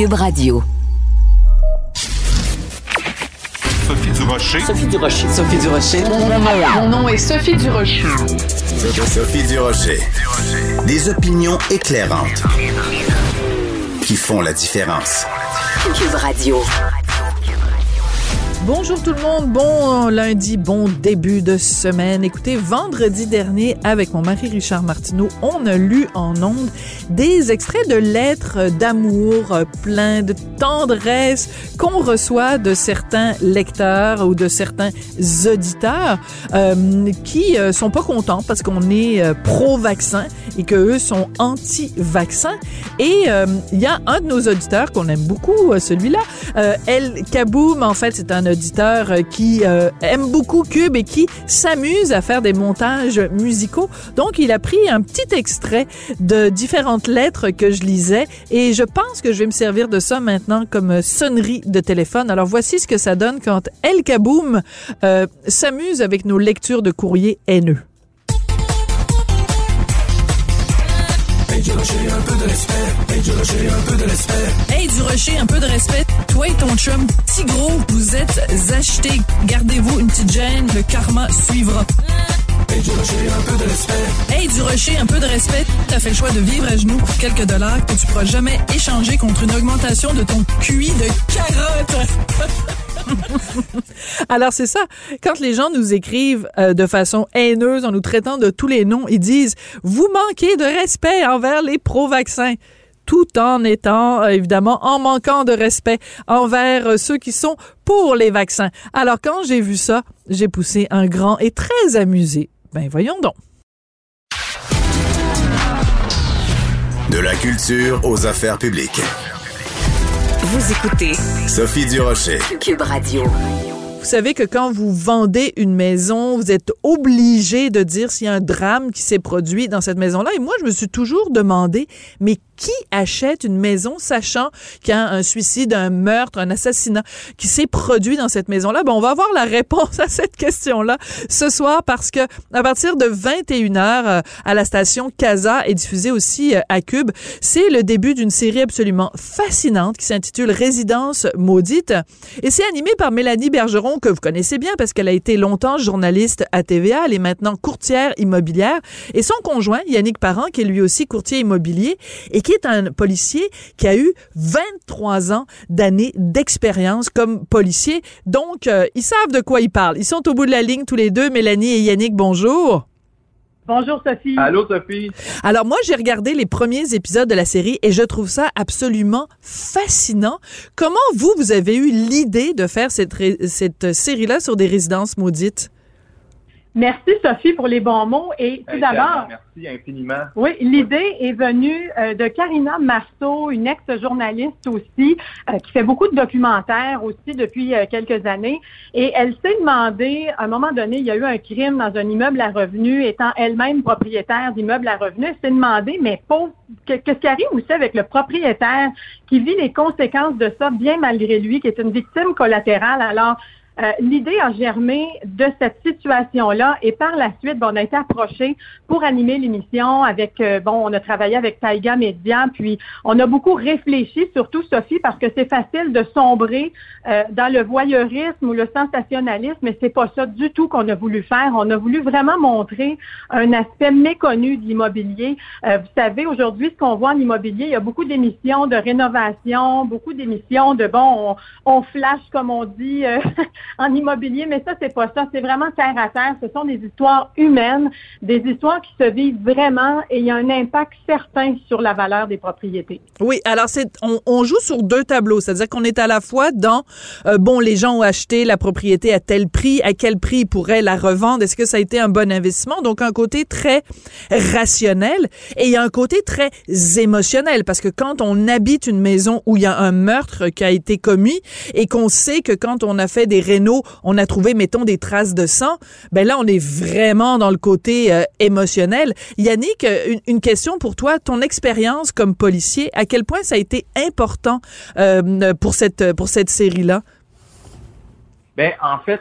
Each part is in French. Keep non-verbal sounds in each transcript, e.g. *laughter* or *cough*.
Cube Radio. Sophie Durocher. Sophie Durocher. Sophie Durocher. Mon nom est Sophie Durocher. Sophie Durocher. Des opinions éclairantes qui font la différence. Cube Radio. Bonjour tout le monde, bon lundi, bon début de semaine. Écoutez, vendredi dernier, avec mon mari Richard Martineau, on a lu en ondes des extraits de lettres d'amour euh, plein de tendresse qu'on reçoit de certains lecteurs ou de certains auditeurs euh, qui euh, sont pas contents parce qu'on est euh, pro-vaccin et que eux sont anti-vaccin. Et euh, il y a un de nos auditeurs qu'on aime beaucoup, celui-là, El Kaboum, en fait, c'est un auditeur euh, qui euh, aime beaucoup Cube et qui s'amuse à faire des montages musicaux. Donc, il a pris un petit extrait de différentes lettres que je lisais et je pense que je vais me servir de ça maintenant comme sonnerie de téléphone. Alors, voici ce que ça donne quand El Kaboum euh, s'amuse avec nos lectures de courriers haineux. Hey du rocher, un peu de respect. Toi et ton chum, petit gros, vous êtes achetés. Gardez-vous une petite gêne, le karma suivra. Hey du rocher, un peu de respect. Hey du rocher, un peu de respect. T'as fait le choix de vivre à genoux pour quelques dollars que tu pourras jamais échanger contre une augmentation de ton QI de carotte. *laughs* *laughs* Alors c'est ça, quand les gens nous écrivent euh, de façon haineuse en nous traitant de tous les noms, ils disent vous manquez de respect envers les pro-vaccins tout en étant euh, évidemment en manquant de respect envers euh, ceux qui sont pour les vaccins. Alors quand j'ai vu ça, j'ai poussé un grand et très amusé. Ben voyons donc. De la culture aux affaires publiques. Vous écoutez Sophie Durocher. Cube Radio. Vous savez que quand vous vendez une maison, vous êtes obligé de dire s'il y a un drame qui s'est produit dans cette maison-là. Et moi, je me suis toujours demandé, mais qui achète une maison sachant qu'il y a un suicide, un meurtre, un assassinat qui s'est produit dans cette maison-là? Ben, on va avoir la réponse à cette question-là ce soir parce que à partir de 21h euh, à la station Casa et diffusée aussi euh, à Cube, c'est le début d'une série absolument fascinante qui s'intitule Résidence maudite et c'est animé par Mélanie Bergeron que vous connaissez bien parce qu'elle a été longtemps journaliste à TVA, elle est maintenant courtière immobilière et son conjoint Yannick Parent qui est lui aussi courtier immobilier et qui est un policier qui a eu 23 ans d'années d'expérience comme policier. Donc, euh, ils savent de quoi ils parlent. Ils sont au bout de la ligne tous les deux. Mélanie et Yannick, bonjour. Bonjour Sophie. Allô, Sophie? Alors moi, j'ai regardé les premiers épisodes de la série et je trouve ça absolument fascinant. Comment vous, vous avez eu l'idée de faire cette, cette série-là sur des résidences maudites? Merci Sophie pour les bons mots. Et tout d'abord, Merci infiniment. oui, l'idée est venue euh, de Karina Marceau, une ex-journaliste aussi, euh, qui fait beaucoup de documentaires aussi depuis euh, quelques années. Et elle s'est demandé, à un moment donné, il y a eu un crime dans un immeuble à revenus, étant elle-même propriétaire d'immeuble à revenus, elle s'est demandé, mais pauvre, que- qu'est-ce qui arrive aussi avec le propriétaire qui vit les conséquences de ça, bien malgré lui, qui est une victime collatérale. Alors, euh, L'idée a germé de cette situation-là et par la suite, bon, on a été approché pour animer l'émission avec, euh, bon, on a travaillé avec Taïga Media, puis on a beaucoup réfléchi, surtout Sophie, parce que c'est facile de sombrer euh, dans le voyeurisme ou le sensationnalisme, mais c'est pas ça du tout qu'on a voulu faire. On a voulu vraiment montrer un aspect méconnu de l'immobilier. Euh, vous savez, aujourd'hui, ce qu'on voit en immobilier, il y a beaucoup d'émissions de rénovation, beaucoup d'émissions de, bon, on, on flash, comme on dit, *laughs* en immobilier, mais ça, c'est pas ça. C'est vraiment terre à terre. Ce sont des histoires humaines, des histoires qui se vivent vraiment et il y a un impact certain sur la valeur des propriétés. Oui, alors c'est on, on joue sur deux tableaux, c'est-à-dire qu'on est à la fois dans euh, bon les gens ont acheté la propriété à tel prix, à quel prix ils pourraient la revendre, est-ce que ça a été un bon investissement? Donc un côté très rationnel et il y a un côté très émotionnel parce que quand on habite une maison où il y a un meurtre qui a été commis et qu'on sait que quand on a fait des on a trouvé mettons des traces de sang, ben là on est vraiment dans le côté euh, émotionnel. Yannick, euh, une, question pour toi, ton expérience comme policier, à quel point ça a été important euh, pour cette pour cette série là Ben, en fait,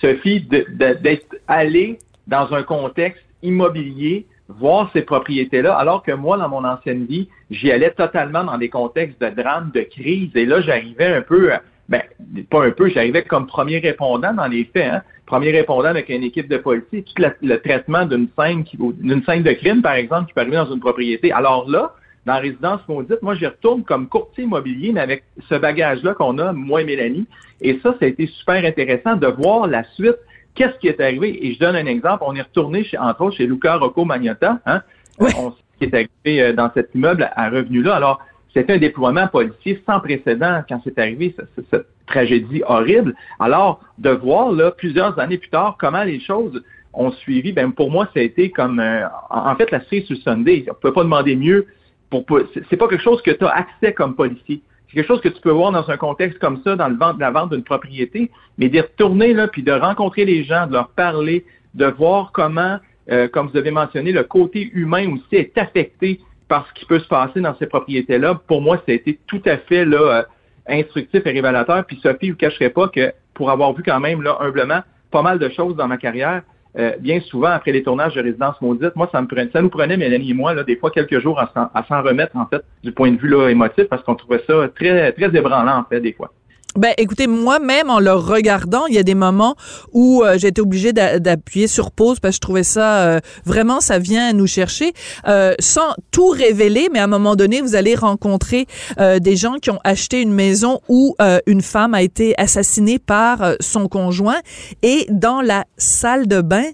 Sophie, d'être allé dans un contexte immobilier voir ces propriétés-là, alors que moi, dans mon ancienne vie, j'y allais totalement dans des contextes de drame, de crise, et là, j'arrivais un peu, ben, pas un peu, j'arrivais comme premier répondant dans les faits, hein, premier répondant avec une équipe de policiers, tout le traitement d'une scène, d'une scène de crime, par exemple, qui peut arriver dans une propriété. Alors là, dans la résidence maudite, moi, j'y retourne comme courtier immobilier, mais avec ce bagage-là qu'on a, moi et Mélanie. Et ça, ça a été super intéressant de voir la suite qu'est-ce qui est arrivé? Et je donne un exemple. On est retourné, chez, entre autres, chez Luca Rocco Magnotta, hein? On sait ce qui est arrivé euh, dans cet immeuble à revenu-là. Alors, c'était un déploiement policier sans précédent quand c'est arrivé, cette, tragédie horrible. Alors, de voir, là, plusieurs années plus tard, comment les choses ont suivi, ben, pour moi, ça a été comme, euh, en fait, la série sur Sunday. On ne peut pas demander mieux. Pour, c'est pas quelque chose que tu as accès comme policier. C'est quelque chose que tu peux voir dans un contexte comme ça, dans le vente, la vente d'une propriété, mais d'y retourner là, puis de rencontrer les gens, de leur parler, de voir comment, euh, comme vous avez mentionné, le côté humain aussi est affecté par ce qui peut se passer dans ces propriétés-là. Pour moi, ça a été tout à fait là, euh, instructif et révélateur. Puis Sophie, vous cacherai pas que pour avoir vu quand même humblement pas mal de choses dans ma carrière, euh, bien souvent, après les tournages de Résidence Maudite, moi, ça me prenait, ça nous prenait, Mélanie et moi, là, des fois quelques jours à s'en remettre, en fait, du point de vue là, émotif, parce qu'on trouvait ça très, très ébranlant, en fait, des fois. Ben, écoutez, moi-même, en le regardant, il y a des moments où euh, été obligée d'appuyer sur pause parce que je trouvais ça euh, vraiment, ça vient nous chercher, euh, sans tout révéler. Mais à un moment donné, vous allez rencontrer des gens qui ont acheté une maison où une femme a été assassinée par son conjoint et dans la salle de bain,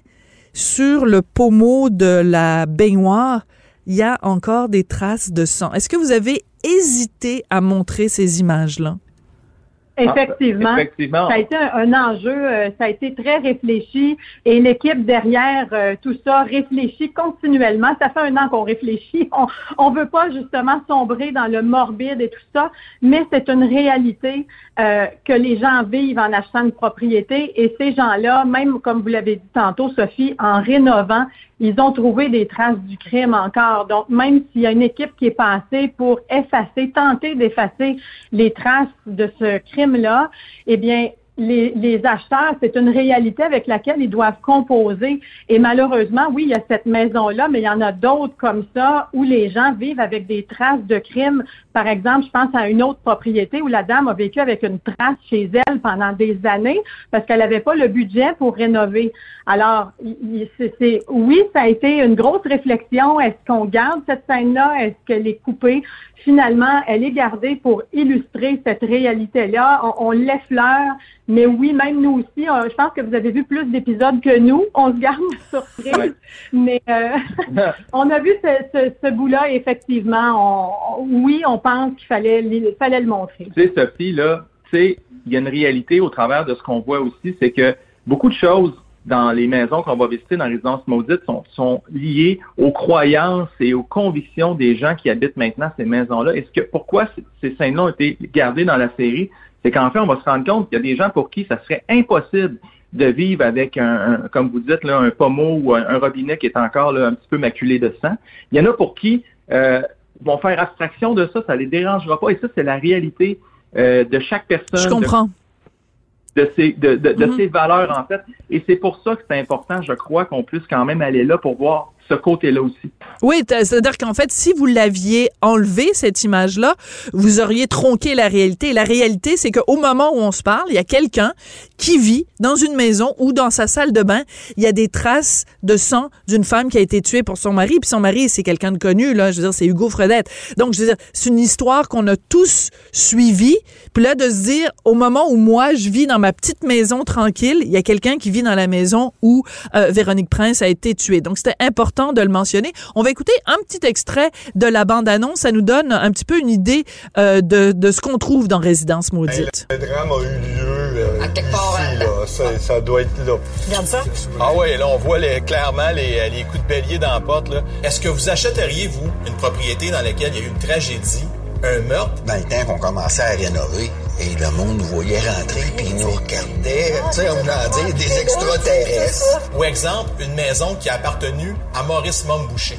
sur le pommeau de la baignoire, il y a encore des traces de sang. Est-ce que vous avez hésité à montrer ces images-là? Effectivement. Ça a été un, enjeu, euh, ça a été très réfléchi et l'équipe derrière euh, tout ça réfléchit continuellement. Ça fait un an qu'on réfléchit. *laughs* On ne veut pas justement sombrer dans le morbide et tout ça, mais c'est une réalité euh, que les gens vivent en achetant une propriété et ces gens-là, même comme vous l'avez dit tantôt, Sophie, en rénovant, ils ont trouvé des traces du crime encore. Donc, même s'il y a une équipe qui est passée pour effacer, tenter d'effacer les traces de ce crime-là, eh bien, les, les, acheteurs, c'est une réalité avec laquelle ils doivent composer. Et malheureusement, oui, il y a cette maison-là, mais il y en a d'autres comme ça où les gens vivent avec des traces de crimes. Par exemple, je pense à une autre propriété où la dame a vécu avec une trace chez elle pendant des années parce qu'elle n'avait pas le budget pour rénover. Alors, c'est, oui, ça a été une grosse réflexion. Est-ce qu'on garde cette scène-là? Est-ce qu'elle est coupée? Finalement, elle est gardée pour illustrer cette réalité-là. On, on l'effleure mais oui, même nous aussi, je pense que vous avez vu plus d'épisodes que nous. On se garde *laughs* surprise. Mais euh, *laughs* on a vu ce, ce, bout-là, effectivement. oui, on pense qu'il fallait, fallait le montrer. Tu sais, Sophie, là, tu sais, il y a une réalité au travers de ce qu'on voit aussi, c'est que beaucoup de choses dans les maisons qu'on va visiter dans les résidences maudites sont, sont liées aux croyances et aux convictions des gens qui habitent maintenant ces maisons-là. Est-ce que pourquoi ces scènes-là ont été gardées dans la série? c'est qu'en fait, on va se rendre compte qu'il y a des gens pour qui ça serait impossible de vivre avec un, comme vous dites, là, un pommeau ou un, robinet qui est encore là, un petit peu maculé de sang. Il y en a pour qui euh, vont faire abstraction de ça, ça les dérangera pas. Et ça, c'est la réalité euh, de chaque personne. Je comprends. Ces, de, de, de mm-hmm. valeurs, en fait. Et c'est pour ça que c'est important, je crois, qu'on puisse quand même aller là pour voir ce côté-là aussi. Oui, c'est-à-dire qu'en fait, si vous l'aviez enlevé, cette image-là, vous auriez tronqué la réalité. La réalité, c'est qu'au moment où on se parle, il y a quelqu'un qui vit dans une maison ou dans sa salle de bain, il y a des traces de sang d'une femme qui a été tuée pour son mari. Puis son mari, c'est quelqu'un de connu, là. Je veux dire, c'est Hugo Fredette. Donc, je veux dire, c'est une histoire qu'on a tous suivie. Puis là, de se dire, au moment où moi, je vis dans ma petite maison tranquille, il y a quelqu'un qui vit dans la maison où euh, Véronique Prince a été tuée. Donc, c'était important de le mentionner. On va écouter un petit extrait de la bande-annonce. Ça nous donne un petit peu une idée euh, de, de, ce qu'on trouve dans Résidence Maudite. le drame a eu lieu euh, à quelque part. Là. Ça, ça, doit être là. Regarde ça. Ah ouais, là, on voit les, clairement les, les, coups de bélier dans la porte. Est-ce que vous achèteriez, vous, une propriété dans laquelle il y a eu une tragédie, un meurtre? Dans le temps qu'on commençait à rénover, et le monde nous voyait rentrer, puis nous regardait, tu sais, on a dire des extraterrestres. Ou exemple, une maison qui a appartenu à Maurice Momboucher.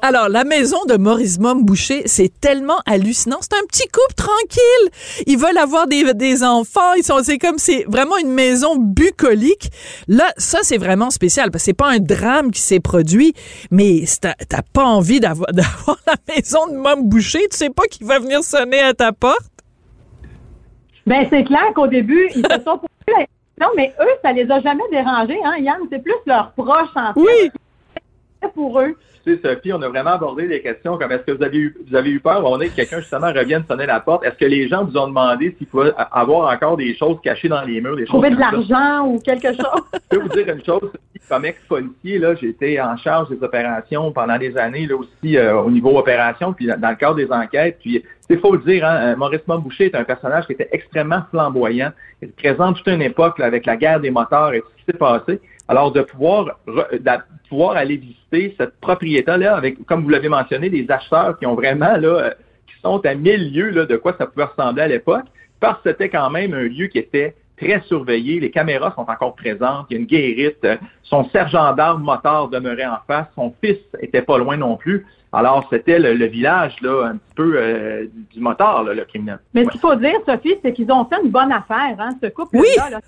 Alors, la maison de Maurice Mom Boucher, c'est tellement hallucinant. C'est un petit couple tranquille. Ils veulent avoir des, des enfants. Ils sont, c'est comme, c'est vraiment une maison bucolique. Là, ça, c'est vraiment spécial parce que c'est pas un drame qui s'est produit, mais t'as pas envie d'avoir, *laughs* d'avoir la maison de Mom Boucher. Tu sais pas qui va venir sonner à ta porte? Ben c'est clair qu'au début, ils se sont *laughs* posé la question, mais eux, ça les a jamais dérangés, hein, Yann? C'est plus leurs proches, en fait. Oui. C'est pour eux. Tu sais, Sophie, on a vraiment abordé des questions comme est-ce que vous avez eu, vous avez eu peur, on est que quelqu'un justement revienne sonner la porte? Est-ce que les gens vous ont demandé s'il pouvait avoir encore des choses cachées dans les murs, des choses Trouver de ça? l'argent ou quelque *laughs* chose. Je peux vous dire une chose, Sophie, comme ex-policier, là, j'étais en charge des opérations pendant des années, là aussi euh, au niveau opération, puis dans le cadre des enquêtes. Puis c'est faut le dire, hein, euh, Maurice Montboucher est un personnage qui était extrêmement flamboyant. Il présente toute une époque là, avec la guerre des moteurs et tout ce qui s'est passé. Alors de pouvoir aller visiter cette propriété-là avec, comme vous l'avez mentionné, des acheteurs qui ont vraiment là, euh, qui sont à mille lieues là, de quoi ça pouvait ressembler à l'époque, parce que c'était quand même un lieu qui était très surveillé. Les caméras sont encore présentes. Il y a une guérite. Son sergent d'armes motard demeurait en face. Son fils était pas loin non plus. Alors, c'était le, le village, là, un petit peu euh, du motard, là, le criminel. Mais ce qu'il faut dire, Sophie, c'est qu'ils ont fait une bonne affaire, hein, ce couple-là. Oui. là.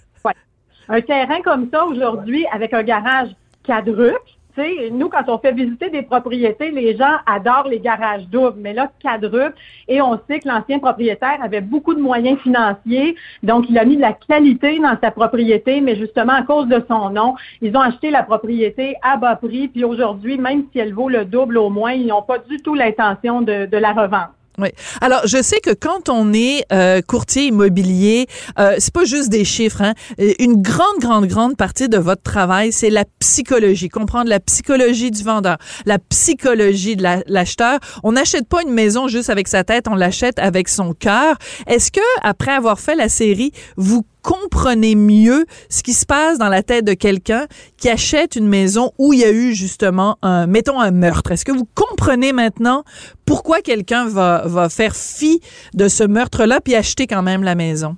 Un terrain comme ça aujourd'hui, avec un garage quadruple, tu sais, nous, quand on fait visiter des propriétés, les gens adorent les garages doubles, mais là, quadruple, et on sait que l'ancien propriétaire avait beaucoup de moyens financiers, donc il a mis de la qualité dans sa propriété, mais justement, à cause de son nom, ils ont acheté la propriété à bas prix, puis aujourd'hui, même si elle vaut le double au moins, ils n'ont pas du tout l'intention de, de la revendre. Oui. Alors, je sais que quand on est euh, courtier immobilier, euh, c'est pas juste des chiffres. Hein. Euh, Une grande, grande, grande partie de votre travail, c'est la psychologie. Comprendre la psychologie du vendeur, la psychologie de la- l'acheteur. on n'achète pas une maison juste avec sa tête, on l'achète avec son cœur. Est-ce que après avoir fait la série, vous comprenez mieux ce qui se passe dans la tête de quelqu'un qui achète une maison où il y a eu justement un, mettons un meurtre. Est-ce que vous comprenez maintenant pourquoi quelqu'un va, va faire fi de ce meurtre-là puis acheter quand même la maison?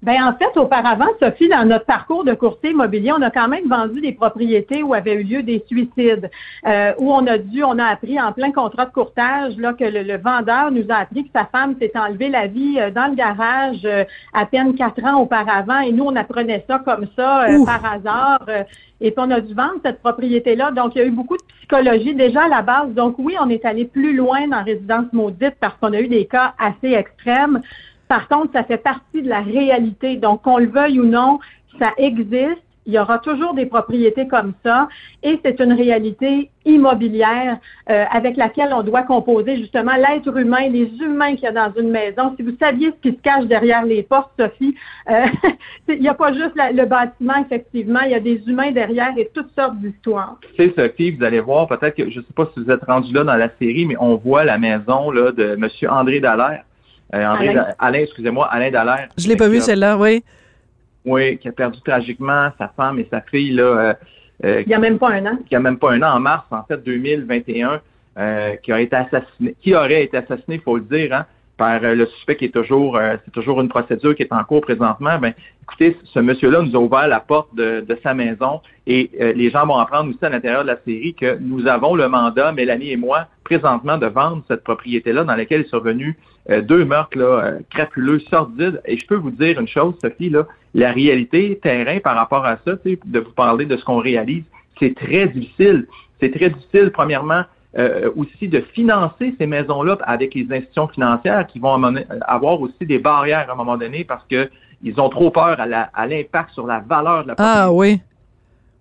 Ben en fait, auparavant, Sophie, dans notre parcours de courtier immobilier, on a quand même vendu des propriétés où avaient eu lieu des suicides, euh, où on a dû, on a appris en plein contrat de courtage là que le, le vendeur nous a appris que sa femme s'est enlevée la vie euh, dans le garage euh, à peine quatre ans auparavant, et nous on apprenait ça comme ça par hasard. et puis on a dû vendre cette propriété-là. Donc, il y a eu beaucoup de psychologie déjà à la base. Donc, oui, on est allé plus loin dans Résidence Maudite parce qu'on a eu des cas assez extrêmes. Par contre, ça fait partie de la réalité. Donc, qu'on le veuille ou non, ça existe. Il y aura toujours des propriétés comme ça et c'est une réalité immobilière euh, avec laquelle on doit composer justement l'être humain, les humains qu'il y a dans une maison. Si vous saviez ce qui se cache derrière les portes, Sophie, euh, *laughs* il n'y a pas juste le bâtiment, effectivement, il y a des humains derrière et toutes sortes d'histoires. Sais, Sophie, vous allez voir, peut-être que, je ne sais pas si vous êtes rendu là dans la série, mais on voit la maison là, de M. André Dallaire. Euh, André, Alain. Excusez-moi, Alain Dallaire. Je l'ai pas vu celle-là, oui. Oui, qui a perdu tragiquement sa femme et sa fille, là, euh, euh, Il n'y a même pas un an. qui a même pas un an, en mars, en fait, 2021, euh, qui a été assassiné, qui aurait été assassiné, il faut le dire, hein, par euh, le suspect qui est toujours, euh, c'est toujours une procédure qui est en cours présentement. Ben, écoutez, ce monsieur-là nous a ouvert la porte de, de sa maison et euh, les gens vont apprendre aussi à l'intérieur de la série que nous avons le mandat, Mélanie et moi, présentement, de vendre cette propriété-là dans laquelle est survenu euh, deux meurtres là, euh, crapuleux, sordides. Et je peux vous dire une chose, Sophie, là, la réalité terrain par rapport à ça, de vous parler de ce qu'on réalise, c'est très difficile. C'est très difficile, premièrement, euh, aussi de financer ces maisons-là avec les institutions financières qui vont amener- avoir aussi des barrières à un moment donné parce que ils ont trop peur à l'impact sur la valeur de la propriété. Ah oui.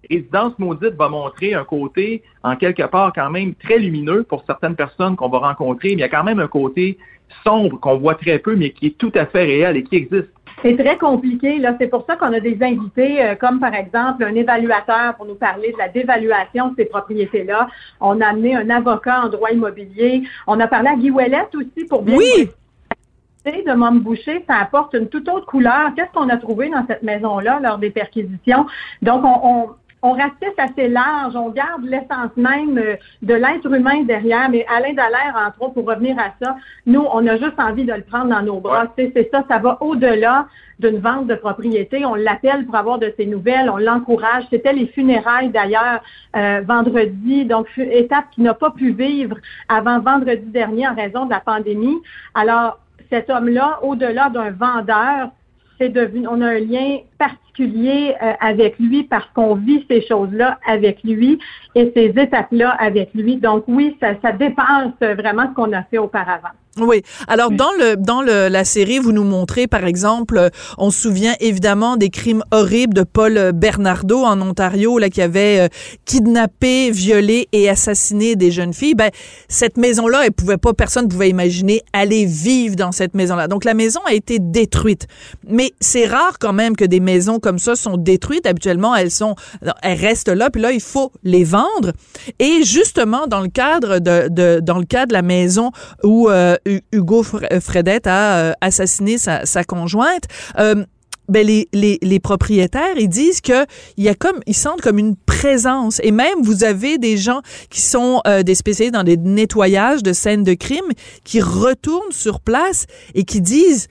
Résidence maudite va montrer un côté, en quelque part, quand même très lumineux pour certaines personnes qu'on va rencontrer, mais il y a quand même un côté sombre qu'on voit très peu, mais qui est tout à fait réel et qui existe. C'est très compliqué. Là, c'est pour ça qu'on a des invités, euh, comme par exemple un évaluateur pour nous parler de la dévaluation de ces propriétés-là. On a amené un avocat en droit immobilier. On a parlé à Guy Ouellette aussi pour bien Oui. de Mom Boucher, ça apporte une toute autre couleur. Qu'est-ce qu'on a trouvé dans cette maison-là lors des perquisitions? Donc, on, on- on ratisse assez large, on garde l'essence même euh, de l'être humain derrière, mais Alain Dallaire, entre autres, pour revenir à ça, nous, on a juste envie de le prendre dans nos bras. C'est ça, ça va au-delà d'une vente de propriété. On l'appelle pour avoir de ses nouvelles, on l'encourage. C'était les funérailles d'ailleurs euh, vendredi, donc étape qui n'a pas pu vivre avant vendredi dernier en raison de la pandémie. Alors, cet homme-là, au-delà d'un vendeur, c'est devenu, on a un lien particulier euh, avec lui parce qu'on vit ces choses-là avec lui et ces étapes-là avec lui. Donc oui, ça, ça dépasse vraiment ce qu'on a fait auparavant. Oui. Alors dans le dans le, la série, vous nous montrez par exemple, euh, on se souvient évidemment des crimes horribles de Paul Bernardo en Ontario, là qui avait euh, kidnappé, violé et assassiné des jeunes filles. Ben cette maison-là, elle pouvait pas, personne pouvait imaginer aller vivre dans cette maison-là. Donc la maison a été détruite. Mais c'est rare quand même que des maisons comme ça sont détruites. Habituellement, elles sont, elles restent là. Puis là, il faut les vendre. Et justement dans le cadre de, de dans le cas de la maison où euh, Hugo euh, Fredette a euh, assassiné sa, conjointe. Euh, ben les, propriétaires, ils disent que il y a comme ils sentent comme une présence et même vous avez des gens qui sont des spécialistes dans les nettoyages de scènes de crime qui retournent sur place et qui disent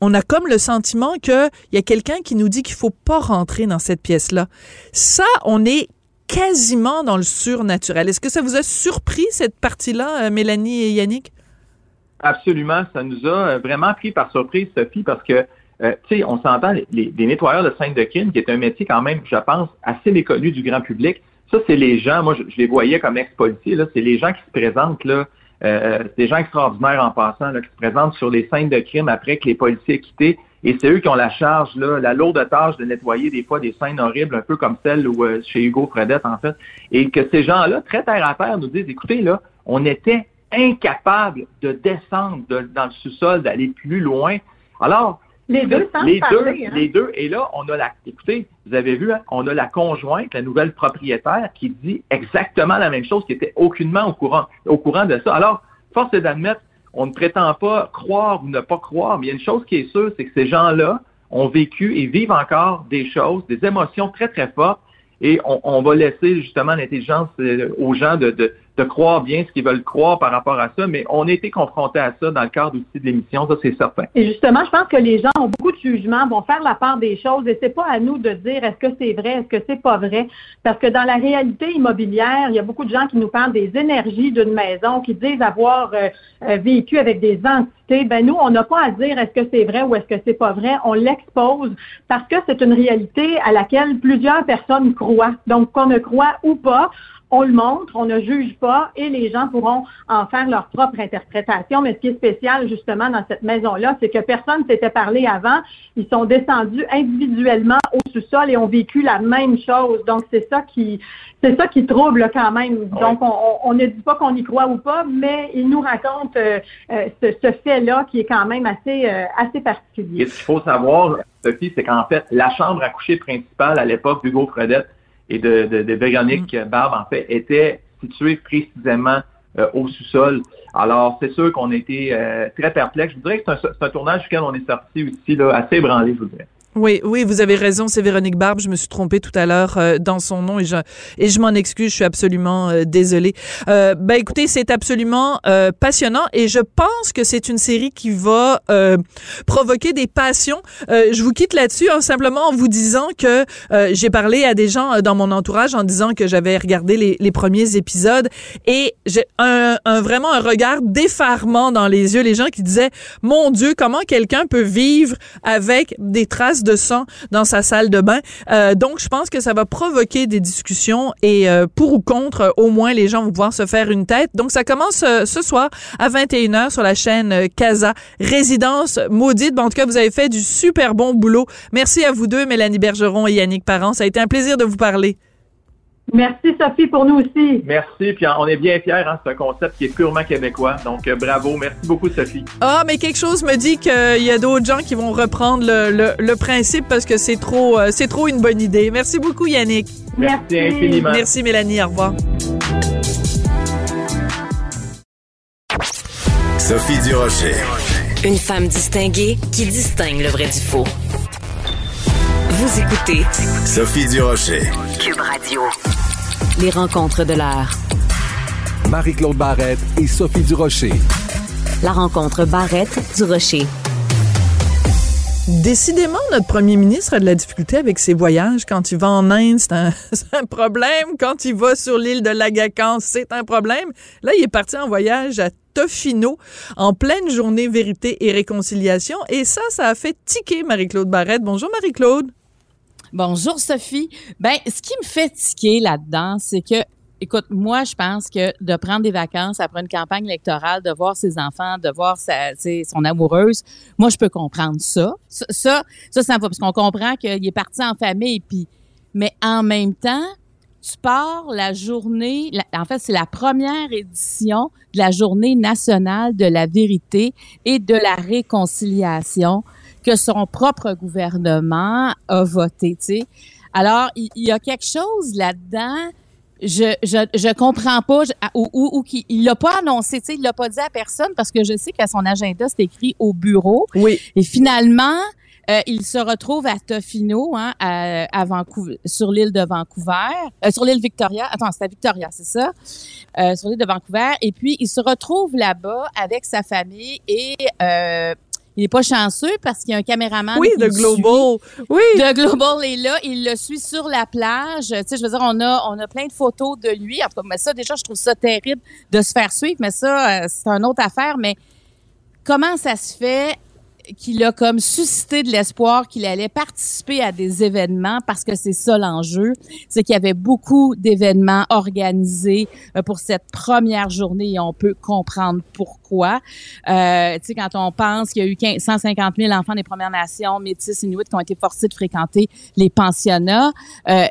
on a comme le sentiment que il y a quelqu'un qui nous dit qu'il faut pas rentrer dans cette pièce là. Ça, on est quasiment dans le surnaturel. Est-ce que ça vous a surpris cette partie-là, Mélanie et Yannick? Absolument, ça nous a euh, vraiment pris par surprise, Sophie, parce que, euh, tu sais, on s'entend, les, nettoyeurs de scène de crime, qui est un métier quand même, je pense, assez méconnu du grand public. Ça, c'est les gens, moi, je, les voyais comme ex-policiers, là, c'est les gens qui se présentent, là, euh, c'est des gens extraordinaires en passant, là, qui se présentent sur les scènes de crime après que les policiers aient quitté. Et c'est eux qui ont la charge, là, la lourde tâche de nettoyer des fois des scènes horribles, un peu comme celle où, chez Hugo Fredette, en fait. Et que ces gens-là, très terre à terre, nous disent, écoutez, là, on était incapable de descendre dans le sous-sol, d'aller plus loin. Alors, les deux, les, deux hein? les deux, et là, on a la, écoutez, vous avez vu, hein, on a la conjointe, la nouvelle propriétaire, qui dit exactement la même chose, qui était aucunement au courant, au courant de ça. Alors, force est d'admettre, on ne prétend pas croire ou ne pas croire, mais il y a une chose qui est sûre, c'est que ces gens-là ont vécu et vivent encore des choses, des émotions très, très fortes, et on, on va laisser justement l'intelligence euh, aux gens de, de, de croire bien ce qu'ils veulent croire par rapport à ça, mais on a été confrontés à ça dans le cadre aussi de l'émission, ça c'est certain. Et justement, je pense que les gens ont beaucoup de jugements, vont faire la part des choses, et c'est pas à nous de dire est-ce que c'est vrai, est-ce que c'est pas vrai, parce que dans la réalité immobilière, il y a beaucoup de gens qui nous parlent des énergies d'une maison, qui disent avoir euh, euh, vécu avec des entités. Ben nous, on n'a pas à dire est-ce que c'est vrai ou est-ce que c'est pas vrai, on l'expose parce que c'est une réalité à laquelle plusieurs personnes croient. Donc qu'on ne croit ou pas, on le montre, on ne juge pas et les gens pourront en faire leur propre interprétation. Mais ce qui est spécial justement dans cette maison-là, c'est que personne s'était parlé avant. Ils sont descendus individuellement au sous-sol et ont vécu la même chose. Donc c'est ça qui c'est ça qui trouble quand même. Donc on, ne dit pas qu'on y croit ou pas, mais ils nous racontent euh, euh, ce, fait-là qui est quand même assez euh, assez particulier. Et ce qu'il faut savoir, Sophie, c'est qu'en fait la chambre à coucher principale à l'époque d'Hugo Fredette et de, de, de Véronique mm. Barbe, en fait, était située précisément euh, au sous-sol. Alors, c'est sûr qu'on était euh, très perplexe. Je vous dirais que c'est un, un, tournage duquel on est sorti aussi là, assez ébranlé, je vous dirais. Oui, oui, vous avez raison, c'est Véronique Barbe. Je me suis trompée tout à l'heure euh, dans son nom et je, et je m'en excuse, je suis absolument euh, désolée. Euh, ben écoutez, c'est absolument euh, passionnant et je pense que c'est une série qui va provoquer des passions. je vous quitte là-dessus en simplement en vous disant que j'ai parlé à des gens dans mon entourage en disant que j'avais regardé les, les, premiers épisodes et j'ai un, un, vraiment un regard d'effarement dans les yeux. Les gens qui disaient, mon Dieu, comment quelqu'un peut vivre avec des traces sang dans sa salle de bain. Euh, donc, je pense que ça va provoquer des discussions et euh, pour ou contre, au moins, les gens vont pouvoir se faire une tête. Donc, ça commence euh, ce soir à 21h sur la chaîne Casa. Résidence maudite. Bon, en tout cas, vous avez fait du super bon boulot. Merci à vous deux, Mélanie Bergeron et Yannick Parent. Ça a été un plaisir de vous parler. Merci Sophie pour nous aussi. Merci, puis on est bien fiers, hein, c'est un concept qui est purement québécois. Donc euh, bravo, merci beaucoup Sophie. Ah, mais quelque chose me dit qu'il y a d'autres gens qui vont reprendre le, le, principe parce que c'est trop euh, c'est trop une bonne idée. Merci beaucoup Yannick. Merci, merci infiniment. Merci Mélanie, au revoir. Sophie Durocher. Une femme distinguée qui distingue le vrai du faux. Vous écoutez Sophie Durocher. Cube Radio. Les rencontres de l'heure. Marie-Claude Barrette et Sophie Durocher. La rencontre Barrette-du-Rocher. Décidément, notre premier ministre a de la difficulté avec ses voyages. Quand il va en Inde, c'est un, *laughs* c'est un problème. Quand il va sur l'île de Lagacan, c'est un problème. Là, il est parti en voyage à Tofino en pleine journée vérité et réconciliation. Et ça, ça a fait tiquer Marie-Claude Barrette. Bonjour Marie-Claude. Bonjour Sophie. Ben, ce qui me fait tiquer là-dedans, c'est que Écoute, moi, je pense que de prendre des vacances après une campagne électorale, de voir ses enfants, de voir sa, son amoureuse, moi, je peux comprendre ça. Ça, ça, ça, ça va, parce qu'on comprend qu'il est parti en famille, puis, mais en même temps, tu pars la journée, en fait, c'est la première édition de la journée nationale de la vérité et de la réconciliation que son propre gouvernement a voté. Alors, il, il y a quelque chose là-dedans je, je, je comprends pas je- à- ou, ou, ou qu'il il l'a pas annoncé, tu sais, il l'a pas dit à personne parce que je sais qu'à son agenda c'est écrit au bureau Oui. et finalement euh, il se retrouve à Tofino, hein, à, à Vancouver, sur l'île de Vancouver, euh, sur l'île Victoria. Attends, c'est à Victoria, c'est ça, euh, sur l'île de Vancouver. Et puis il se retrouve là-bas avec sa famille et il est pas chanceux parce qu'il y a un caméraman. Oui, de le suit. Global. Oui. The Global est là, il le suit sur la plage. Tu sais, je veux dire, on a, on a plein de photos de lui. En tout cas, mais ça, déjà, je trouve ça terrible de se faire suivre, mais ça, euh, c'est une autre affaire. Mais comment ça se fait qu'il a comme suscité de l'espoir qu'il allait participer à des événements parce que c'est ça l'enjeu, c'est qu'il y avait beaucoup d'événements organisés euh, pour cette première journée et on peut comprendre pourquoi. Euh, tu sais, quand on pense qu'il y a eu 15 150 000 enfants des Premières Nations, métis, inuits qui ont été forcés de fréquenter les pensionnats, euh,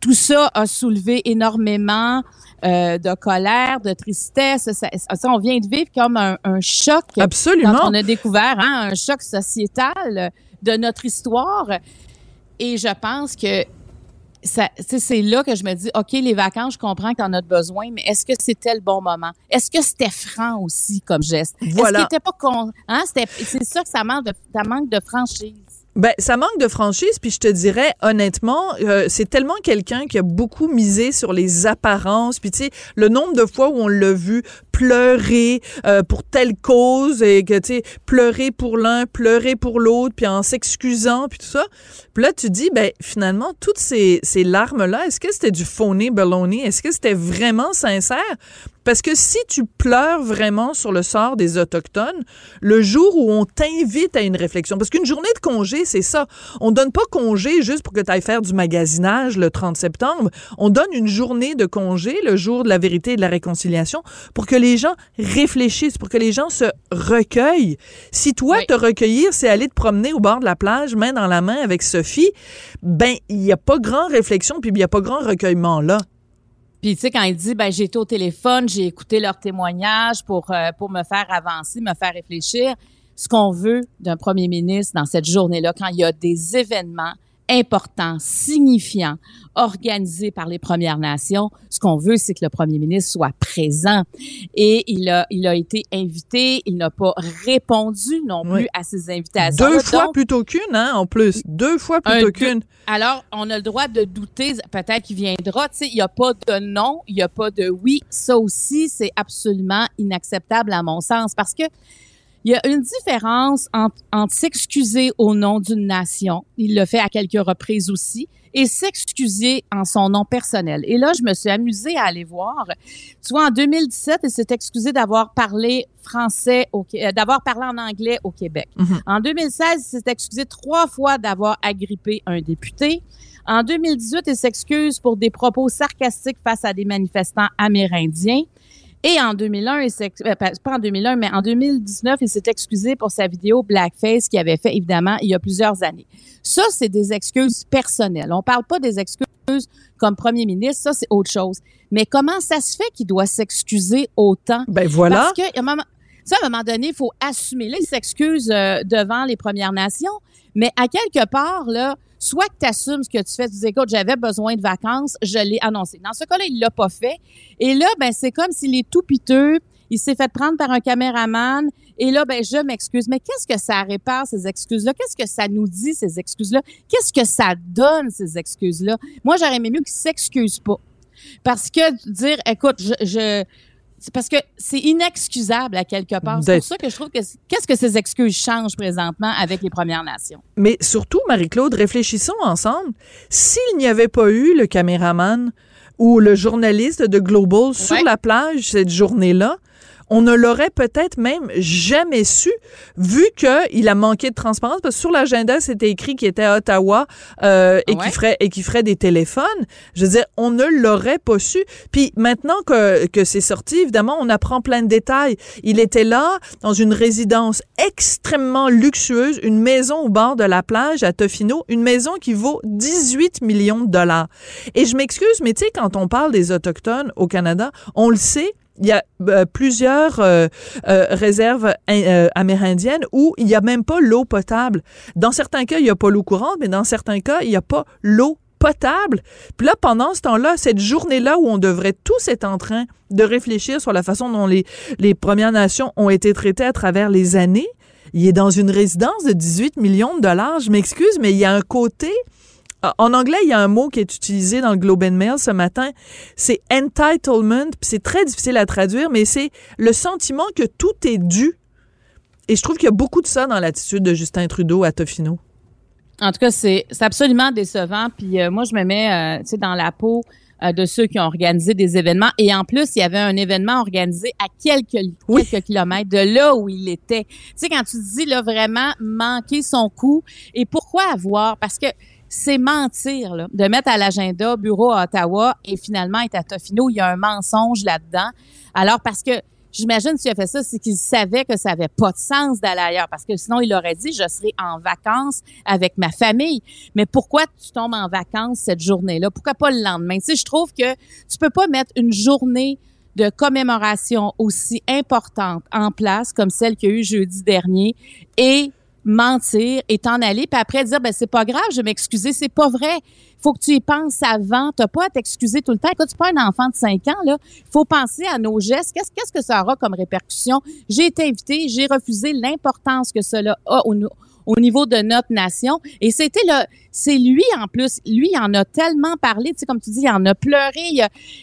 tout ça a soulevé énormément euh, de colère, de tristesse. Ça, ça, on vient de vivre comme un, un choc Absolument. quand on a découvert hein, un choc sociétal de notre histoire. Et je pense que tu c'est là que je me dis, OK, les vacances, je comprends qu'on a besoin, mais est-ce que c'était le bon moment? Est-ce que c'était franc aussi comme geste? Voilà. Est-ce qu'il était pas con... Hein? C'est ça que ça manque de, ça manque de franchise. Ben, ça manque de franchise, puis je te dirais honnêtement, euh, c'est tellement quelqu'un qui a beaucoup misé sur les apparences, puis tu sais, le nombre de fois où on l'a vu pleurer euh, pour telle cause et que tu sais, pleurer pour l'un, pleurer pour l'autre, puis en s'excusant, puis tout ça. Puis là, tu dis, ben finalement, toutes ces, ces larmes-là, est-ce que c'était du faux-nez, baloney? Est-ce que c'était vraiment sincère? Parce que si tu pleures vraiment sur le sort des Autochtones, le jour où on t'invite à une réflexion, parce qu'une journée de congé, c'est ça. On donne pas congé juste pour que tu ailles faire du magasinage le 30 septembre. On donne une journée de congé, le jour de la vérité et de la réconciliation, pour que les gens réfléchissent, pour que les gens se recueillent. Si toi, Oui. te recueillir, c'est aller te promener au bord de la plage, main dans la main avec Sophie, ben, il n'y a pas grand réflexion, puis il n'y a pas grand recueillement là. Puis, tu sais, quand il dit, ben, j'ai été au téléphone, j'ai écouté leurs témoignages pour, euh, pour me faire avancer, me faire réfléchir. Ce qu'on veut d'un premier ministre dans cette journée-là, quand il y a des événements importants, signifiants, organisés par les Premières Nations, ce qu'on veut, c'est que le premier ministre soit présent. Et il a, il a été invité, il n'a pas répondu non plus Oui. à ces invitations. Deux fois Donc, plutôt qu'une, hein, en plus. Deux fois plutôt qu'une. alors, on a le droit de douter, peut-être qu'il viendra. Tu sais, il n'y a pas de non, il n'y a pas de oui. Ça aussi, c'est absolument inacceptable à mon sens parce que il y a une différence entre, entre s'excuser au nom d'une nation, il le fait à quelques reprises aussi, et s'excuser en son nom personnel. Et là, je me suis amusée à aller voir. Tu vois, en 2017, il s'est excusé d'avoir parlé français, au, euh, d'avoir parlé en anglais au Québec. Mhm. En 2016, il s'est excusé trois fois d'avoir agrippé un député. En 2018, il s'excuse pour des propos sarcastiques face à des manifestants amérindiens. Et en 2001, il s'ex- euh, pas pas en 2001, mais en 2019, il s'est excusé pour sa vidéo Blackface qu'il avait fait, évidemment, il y a plusieurs années. Ça, c'est des excuses personnelles. On parle pas des excuses comme premier ministre, ça, c'est autre chose. Mais comment ça se fait qu'il doit s'excuser autant? Ben voilà. Parce que, à un moment, ça, à un moment donné, il faut assumer. Là, il s'excuse euh, devant les Premières Nations, mais à quelque part, là, soit que tu assumes ce que tu fais, tu dis, écoute, j'avais besoin de vacances, je l'ai annoncé. Dans ce cas-là, il l'a pas fait. Et là, ben, c'est comme s'il est tout piteux, il s'est fait prendre par un caméraman. Et là, ben, je m'excuse. Mais qu'est-ce que ça répare, ces excuses-là? Qu'est-ce que ça nous dit, ces excuses-là? Qu'est-ce que ça donne, ces excuses-là? Moi, j'aurais aimé mieux qu'ils s'excusent pas. Parce que dire, écoute, je, parce que c'est inexcusable à quelque part. C'est pour ça que je trouve que qu'est-ce que ces excuses changent présentement avec les Premières Nations? Mais surtout, Marie-Claude, réfléchissons ensemble. S'il n'y avait pas eu le caméraman ou le journaliste de Global sur la plage cette journée-là, on ne l'aurait peut-être même jamais su, vu qu'il a manqué de transparence, parce que sur l'agenda, c'était écrit qu'il était à Ottawa euh, et qu'il ferait et qu'il ferait des téléphones. Je veux dire, on ne l'aurait pas su. Puis maintenant que, que c'est sorti, évidemment, on apprend plein de détails. Il était là, dans une résidence extrêmement luxueuse, une maison au bord de la plage à Tofino, une maison qui vaut 18 millions de dollars. Et je m'excuse, mais tu sais, quand on parle des Autochtones au Canada, on le sait, il y a euh, plusieurs euh, euh, réserves amérindiennes où il n'y a même pas l'eau potable. Dans certains cas, il n'y a pas l'eau courante, mais dans certains cas, il n'y a pas l'eau potable. Puis là, pendant ce temps-là, cette journée-là où on devrait tous être en train de réfléchir sur la façon dont les, les Premières Nations ont été traitées à travers les années, il est dans une résidence de 18 millions de dollars. Je m'excuse, mais il y a un côté en anglais, il y a un mot qui est utilisé dans le Globe and Mail ce matin. C'est entitlement, puis c'est très difficile à traduire, mais c'est le sentiment que tout est dû. Et je trouve qu'il y a beaucoup de ça dans l'attitude de Justin Trudeau à Tofino. En tout cas, c'est absolument décevant. Puis euh, moi, je me mets euh, dans la peau euh, de ceux qui ont organisé des événements. Et en plus, il y avait un événement organisé à quelques, quelques kilomètres de là où il était. Tu sais, quand tu dis là vraiment manquer son coup, et pourquoi avoir? Parce que c'est mentir, là, de mettre à l'agenda bureau à Ottawa et finalement être à Tofino. Il y a un mensonge là-dedans. Alors, parce que j'imagine s'il a fait ça, c'est qu'il savait que ça avait pas de sens d'aller ailleurs. Parce que sinon, il aurait dit, je serai en vacances avec ma famille. Mais pourquoi tu tombes en vacances cette journée-là? Pourquoi pas le lendemain? Tu sais, je trouve que tu peux pas mettre une journée de commémoration aussi importante en place comme celle qu'il y a eu jeudi dernier et mentir et t'en aller, puis après dire ben c'est pas grave, je vais m'excuser, c'est pas vrai. Faut que tu y penses avant, t'as pas à t'excuser tout le temps. Écoute, tu pas un enfant de 5 ans là, faut penser à nos gestes. Qu'est-ce qu'est-ce que ça aura comme répercussion? J'ai été invité, j'ai refusé l'importance que cela a au, au niveau de notre nation. Et c'était là, c'est lui en plus, lui en a tellement parlé, tu sais, comme tu dis, il en a pleuré.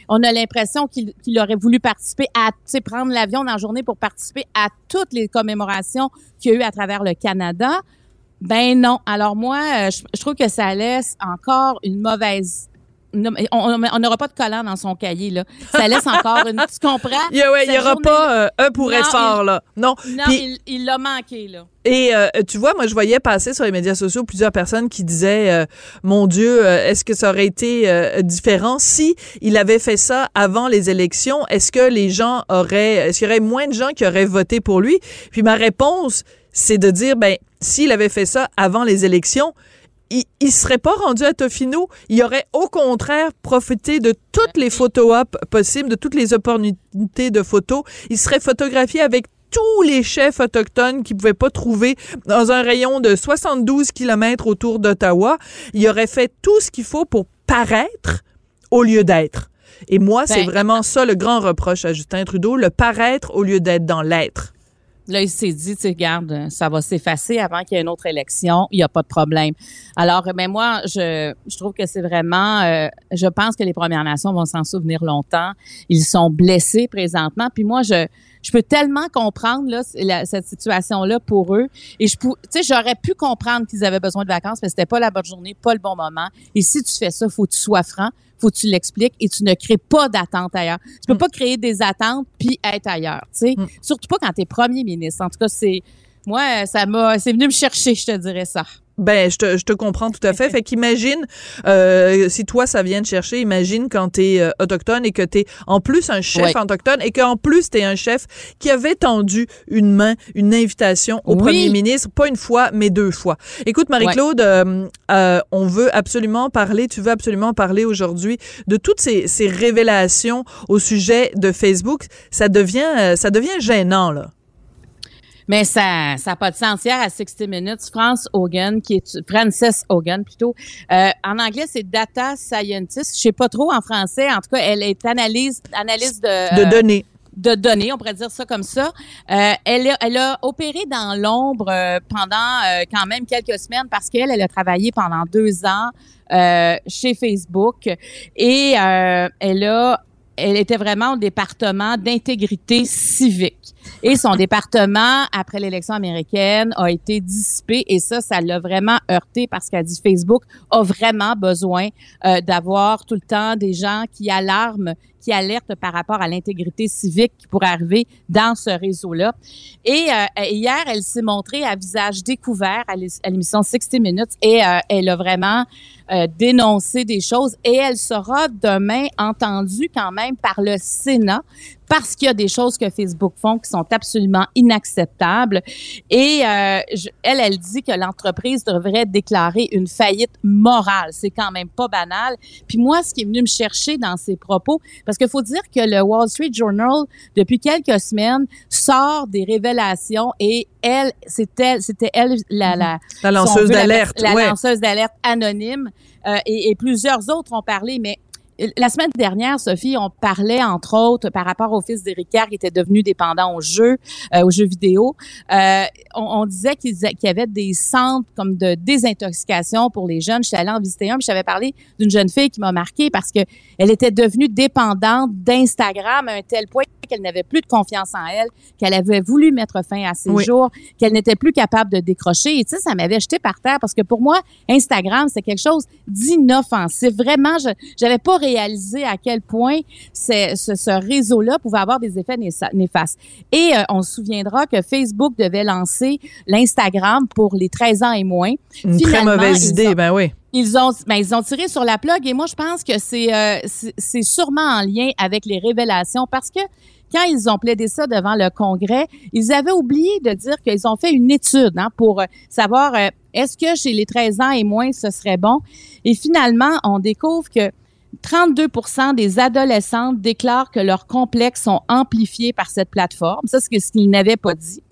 on a l'impression qu'il aurait voulu participer à, tu sais, prendre l'avion dans la journée pour participer à toutes les commémorations qu'il y a eu à travers le Canada. Ben non. Alors moi, euh, je trouve que ça laisse encore une mauvaise on n'aura pas de collant dans son cahier, là. Ça laisse encore une. Tu comprends? *laughs* Il n'y aura pas euh, un pour être fort, là. Non. Non, il l'a manqué, là. Et euh, tu vois, moi, je voyais passer sur les médias sociaux plusieurs personnes qui disaient euh, Mon Dieu, est-ce que ça aurait été différent si il avait fait ça avant les élections? Est-ce que les gens auraient. Est-ce qu'il y aurait moins de gens qui auraient voté pour lui? Puis ma réponse, c'est de dire ben, s'il avait fait ça avant les élections, il, il serait pas rendu à Tofino. Il aurait au contraire profité de toutes les photos possibles, de toutes les opportunités de photos. Il serait photographié avec tous les chefs autochtones qu'il pouvait pas trouver dans un rayon de 72 kilomètres autour d'Ottawa. Il aurait fait tout ce qu'il faut pour paraître au lieu d'être. Et moi, c'est ben, vraiment ça le grand reproche à Justin Trudeau, le paraître au lieu d'être dans l'être. Là, il s'est dit, tu regarde, ça va s'effacer avant qu'il y ait une autre élection, il n'y a pas de problème. Alors, mais ben, moi, je, je trouve que c'est vraiment, euh, je pense que les Premières Nations vont s'en souvenir longtemps. Ils sont blessés présentement. Puis moi, je, je peux tellement comprendre là, cette situation-là pour eux. Et je, tu sais, j'aurais pu comprendre qu'ils avaient besoin de vacances, mais c'était pas la bonne journée, pas le bon moment. Et si tu fais ça, faut que tu sois franc faut que tu l'expliques et tu ne crées pas d'attente ailleurs. Tu peux mm. pas créer des attentes puis être ailleurs, tu sais. Mm. Surtout pas quand tu es premier ministre. En tout cas, c'est moi ça m'a c'est venu me chercher, je te dirais ça. Ben, je te, je te comprends tout à fait. Fait qu'imagine, euh, si toi, ça vient te chercher, imagine quand t'es es euh, autochtone et que t'es en plus un chef autochtone et qu'en plus t'es un chef qui avait tendu une main, une invitation au premier ministre, pas une fois, mais deux fois. Écoute, Marie-Claude, euh, euh, on veut absolument parler, tu veux absolument parler aujourd'hui de toutes ces, ces révélations au sujet de Facebook. Ça devient, ça devient gênant, là. Mais ça ça n'a pas de sens. Hier, à 60 Minutes, France Hogan, qui est Frances Hogan plutôt, euh, en anglais, c'est data scientist. Je sais pas trop en français. En tout cas, elle est analyse, analyse de... de données de données, on pourrait dire ça comme ça. Euh, elle, a, elle a opéré dans l'ombre euh, pendant euh, quand même quelques semaines parce qu'elle, elle a travaillé pendant deux ans euh, chez Facebook et elle a elle était vraiment au département d'intégrité civique. Et son département, après l'élection américaine, a été dissipé. Et ça, ça l'a vraiment heurté parce qu'elle dit Facebook a vraiment besoin euh, d'avoir tout le temps des gens qui alarment qui alertent par rapport à l'intégrité civique qui pourrait arriver dans ce réseau-là. Et euh, hier, elle s'est montrée à visage découvert à l'émission 60 Minutes et euh, elle a vraiment dénoncer des choses. Et elle sera demain entendue quand même par le Sénat parce qu'il y a des choses que Facebook font qui sont absolument inacceptables. Et euh, elle, elle dit que l'entreprise devrait déclarer une faillite morale. C'est quand même pas banal. Puis moi, ce qui est venu me chercher dans ses propos, parce qu'il faut dire que le Wall Street Journal, depuis quelques semaines, sort des révélations et elle, c'était, c'était elle, la, la, la lanceuse d'alerte, la, lanceuse d'alerte anonyme, euh, et, et plusieurs autres ont parlé, mais la semaine dernière, Sophie, on parlait entre autres par rapport au fils d'Éric qui était devenu dépendant aux jeux, euh, aux jeux vidéo. Euh, on, disait qu'il y avait des centres comme de désintoxication pour les jeunes. Je suis allée en visiter un, puis j'avais parlé d'une jeune fille qui m'a marqué parce que elle était devenue dépendante d'Instagram à un tel point qu'elle n'avait plus de confiance en elle, qu'elle avait voulu mettre fin à ses jours, qu'elle n'était plus capable de décrocher. Et tu sais, ça m'avait jeté par terre parce que pour moi, Instagram, c'est quelque chose d'inoffensif. Vraiment, je j'avais pas réalisé à quel point ce, ce réseau-là pouvait avoir des effets néfastes. Et euh, on se souviendra que Facebook devait lancer l'Instagram pour les 13 ans et moins. Une très mauvaise idée, ben oui. Ils ont, ben, ils ont tiré sur la plug et moi, je pense que c'est, euh, c'est sûrement en lien avec les révélations parce que quand ils ont plaidé ça devant le Congrès, ils avaient oublié de dire qu'ils ont fait une étude hein, pour euh, savoir euh, est-ce que chez les 13 ans et moins, ce serait bon? Et finalement, on découvre que 32% des adolescentes déclarent que leurs complexes sont amplifiés par cette plateforme. Ça, c'est ce qu'ils n'avaient pas dit.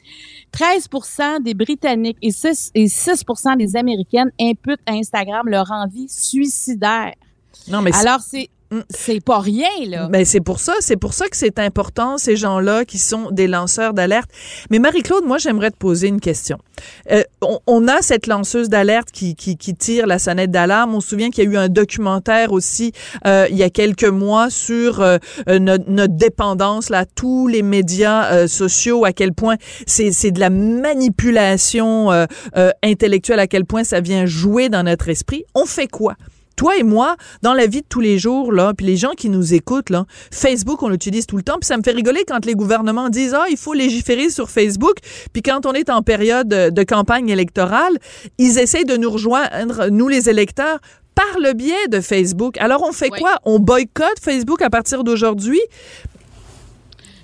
13% des Britanniques et 6, et 6 des Américaines imputent à Instagram leur envie suicidaire. Non, mais Alors, c'est. C'est pas rien, là. Mais ben, c'est pour ça, c'est pour ça que c'est important, ces gens-là qui sont des lanceurs d'alerte. Mais Marie-Claude, moi, j'aimerais te poser une question. Euh, on, a cette lanceuse d'alerte qui, qui, qui, tire la sonnette d'alarme. On se souvient qu'il y a eu un documentaire aussi euh, il y a quelques mois sur euh, notre, notre, dépendance, là, tous les médias sociaux, à quel point c'est, c'est de la manipulation intellectuelle, à quel point ça vient jouer dans notre esprit. On fait quoi? Toi et moi, dans la vie de tous les jours, là, puis les gens qui nous écoutent, là, Facebook, on l'utilise tout le temps, puis ça me fait rigoler quand les gouvernements disent ah il faut légiférer sur Facebook, puis quand on est en période de campagne électorale, ils essayent de nous rejoindre, nous les électeurs, par le biais de Facebook. Alors on fait quoi? On boycotte Facebook à partir d'aujourd'hui?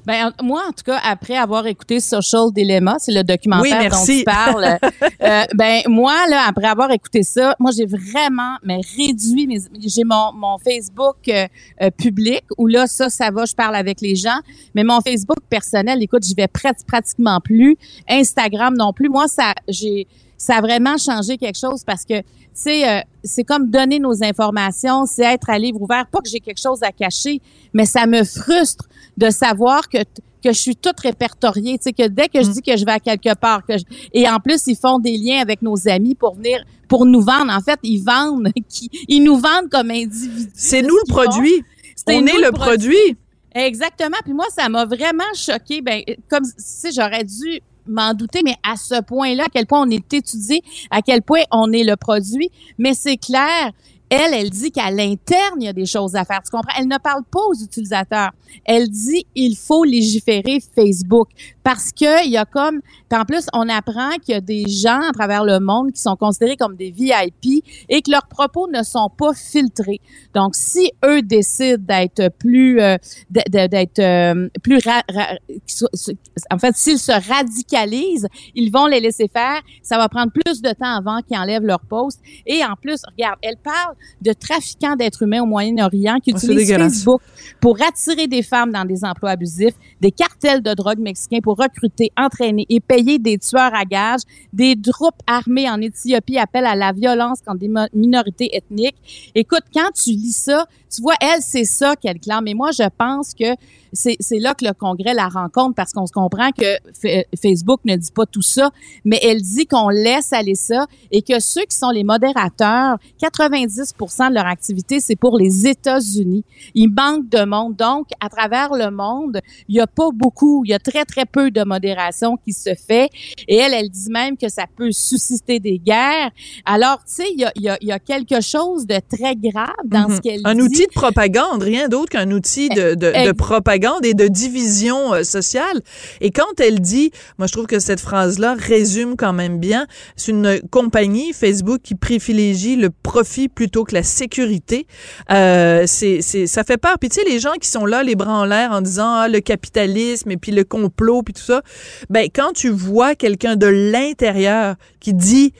Ben, moi, en tout cas, après avoir écouté Social Dilemma, c'est le documentaire dont tu parles, *laughs* euh, ben, moi, là, après avoir écouté ça, moi, j'ai vraiment, mais réduit mes, j'ai mon, mon Facebook euh, euh, public où là, ça, ça va, je parle avec les gens, mais mon Facebook personnel, écoute, j'y vais pratiquement plus. Instagram non plus. Moi, ça, j'ai, ça a vraiment changé quelque chose parce que, tu sais, c'est comme donner nos informations, c'est être à livre ouvert. Pas que j'ai quelque chose à cacher, mais ça me frustre de savoir que que je suis toute répertoriée, tu sais que dès que je mm. dis que je vais à quelque part que et en plus ils font des liens avec nos amis pour venir pour nous vendre en fait, ils vendent *laughs* ils nous vendent comme individus. C'est nous le produit. On est le produit. Exactement. Puis moi ça m'a vraiment choqué ben comme si j'aurais dû m'en douter, mais à ce point-là, à quel point on est étudié, à quel point on est le produit. Mais c'est clair, elle, elle dit qu'à l'interne, il y a des choses à faire. Tu comprends? Elle ne parle pas aux utilisateurs. Elle dit il faut légiférer Facebook parce que il y a comme en plus on apprend qu'il y a des gens à travers le monde qui sont considérés comme des VIP et que leurs propos ne sont pas filtrés. Donc si eux décident d'être plus euh, d'être euh, plus en fait s'ils se radicalisent, ils vont les laisser faire. Ça va prendre plus de temps avant qu'ils enlèvent leur poste. Et en plus, regarde, elle parle de trafiquants d'êtres humains au Moyen-Orient qui Oh, c'est utilisent. Facebook pour attirer des femmes dans des emplois abusifs, des cartels de drogue mexicains pour recruter, entraîner et payer des tueurs à gages, des troupes armées en Éthiopie appellent à la violence contre des minorités ethniques. Écoute, quand tu lis ça, tu vois, elle, c'est ça qu'elle clame. Et moi, je pense que c'est là que le Congrès la rencontre parce qu'on se comprend que Fa- Facebook ne dit pas tout ça, mais elle dit qu'on laisse aller ça et que ceux qui sont les modérateurs, 90% de leur activité, c'est pour les États-Unis. Il manque de monde. Donc, à travers le monde, il y a pas beaucoup, il y a très, très peu de modération qui se fait. Et elle, elle dit même que ça peut susciter des guerres. Alors, tu sais, il y a, y, a, y a quelque chose de très grave dans Mhm. ce qu'elle dit. Un outil de propagande, rien d'autre qu'un outil de, de, de Ex- et de division euh, sociale. Et quand elle dit, moi je trouve que cette phrase-là résume quand même bien, c'est une compagnie, Facebook, qui privilégie le profit plutôt que la sécurité. Euh, c'est, c'est, ça fait peur. Puis tu sais, les gens qui sont là, les bras en l'air, en disant ah, le capitalisme et puis le complot, puis tout ça, ben quand tu vois quelqu'un de l'intérieur qui dit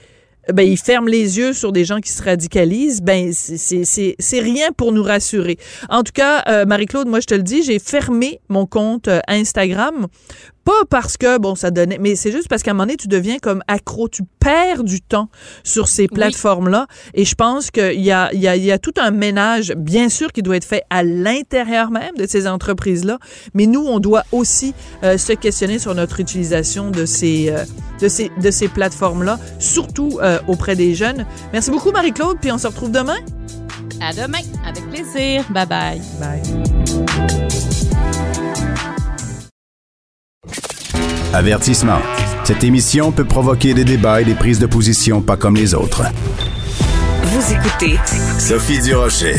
ben, il ferme les yeux sur des gens qui se radicalisent, ben, c'est rien pour nous rassurer. En tout cas, euh, Marie-Claude, moi, je te le dis, j'ai fermé mon compte euh, Instagram. Pas parce que, bon, ça donnait, mais c'est juste parce qu'à un moment donné, tu deviens comme accro. Tu perds du temps sur ces plateformes-là. Et je pense qu'il y a, il y, a, il y a tout un ménage, bien sûr, qui doit être fait à l'intérieur même de ces entreprises-là. Mais nous, on doit aussi euh, se questionner sur notre utilisation de ces, euh, de ces, de ces plateformes-là, surtout euh, auprès des jeunes. Merci beaucoup, Marie-Claude, puis on se retrouve demain. À demain, avec plaisir. Bye bye. Bye. Avertissement. Cette émission peut provoquer des débats et des prises de position pas comme les autres. Vous écoutez Sophie Durocher.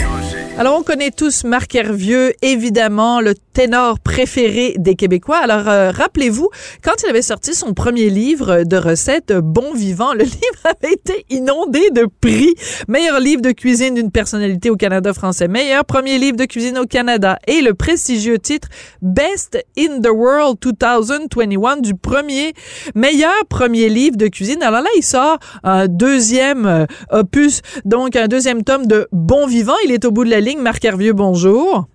Alors, on connaît tous Marc Hervieux, évidemment, le ténor préféré des Québécois. Alors, euh, rappelez-vous, quand il avait sorti son premier livre de recettes, Bon Vivant, le *laughs* livre avait été inondé de prix. Meilleur livre de cuisine d'une personnalité au Canada français, meilleur premier livre de cuisine au Canada et le prestigieux titre Best in the World 2021 du premier, meilleur premier livre de cuisine. Alors là, il sort un deuxième euh, opus, donc un deuxième tome de Bon Vivant. Il est au bout de la ligne. Marc Hervieux, bonjour.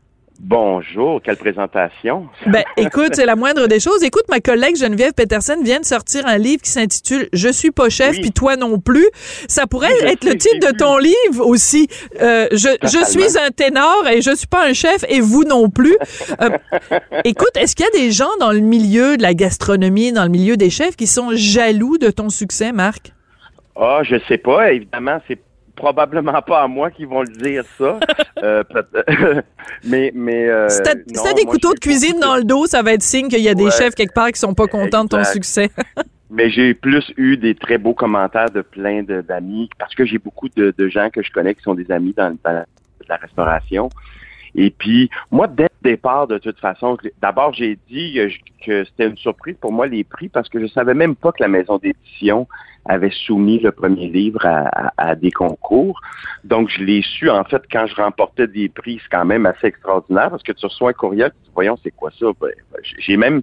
Bonjour, quelle présentation. Ben, écoute, c'est la moindre des choses. Écoute, ma collègue Geneviève Peterson vient de sortir un livre qui s'intitule Je suis pas chef, Oui. puis toi non plus. Ça pourrait Je être le titre de ton livre aussi. Euh, je, je suis un ténor et je suis pas un chef et vous non plus. Euh, *laughs* écoute, est-ce qu'il y a des gens dans le milieu de la gastronomie, dans le milieu des chefs, qui sont jaloux de ton succès, Marc? Ah, je sais pas. Évidemment, c'est probablement *laughs* pas à moi qu'ils vont le dire ça. Euh, *laughs* mais mais euh, si t'as des moi, couteaux de cuisine dans le dos, ça va être signe qu'il y a des Ouais. chefs quelque part qui sont pas contents de ton succès. *laughs* Mais j'ai plus eu des très beaux commentaires de plein d'amis parce que j'ai beaucoup de, de gens que je connais qui sont des amis dans, dans la, la restauration. Et puis, moi, dès le départ, de toute façon, d'abord, j'ai dit que, que c'était une surprise pour moi, les prix, parce que je savais même pas que la maison d'édition avait soumis le premier livre à, des concours. Donc, je l'ai su, en fait, quand je remportais des prix, c'est quand même assez extraordinaire, parce que tu reçois un courriel, tu dis, voyons, c'est quoi ça? Ben, j'ai même,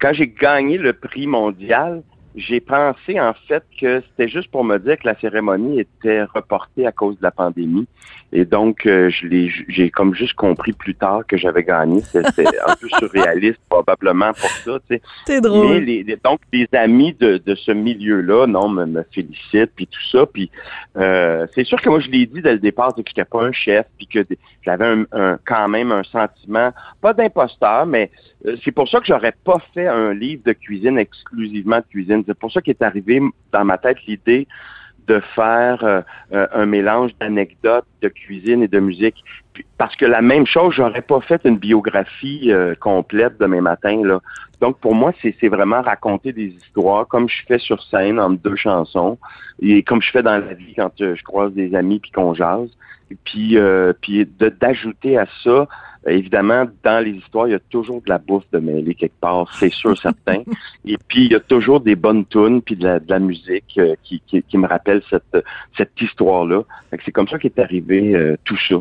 quand j'ai gagné le prix mondial, j'ai pensé en fait que c'était juste pour me dire que la cérémonie était reportée à cause de la pandémie. Et donc, euh, je l'ai, j'ai comme juste compris plus tard que j'avais gagné. C'était un peu *laughs* surréaliste probablement pour ça. Tu sais. C'est drôle. Mais les, les- donc, les amis de, de ce milieu-là, non, me, me félicitent, puis tout ça. Puis euh, c'est sûr que moi, je l'ai dit dès le départ, c'est que j'étais pas un chef, puis que j'avais un, un- quand même un sentiment, pas d'imposteur, mais euh, c'est pour ça que j'aurais pas fait un livre de cuisine exclusivement de cuisine. C'est pour ça qu'est arrivé dans ma tête l'idée de faire euh, euh, un mélange d'anecdotes de cuisine et de musique. Parce que la même chose, j'aurais pas fait une biographie euh, complète demain matin. Là. Donc pour moi, c'est vraiment raconter des histoires comme je fais sur scène en deux chansons et comme je fais dans la vie quand je croise des amis puis qu'on jase. Et puis euh, puis de- d'ajouter à ça Évidemment, dans les histoires, il y a toujours de la bouffe de mêlée quelque part, c'est sûr, *laughs* certain. Et puis, il y a toujours des bonnes tunes puis de la, de la musique euh, qui, qui, qui me rappelle cette, cette histoire-là. Fait que C'est comme ça qu'est arrivé euh, tout ça.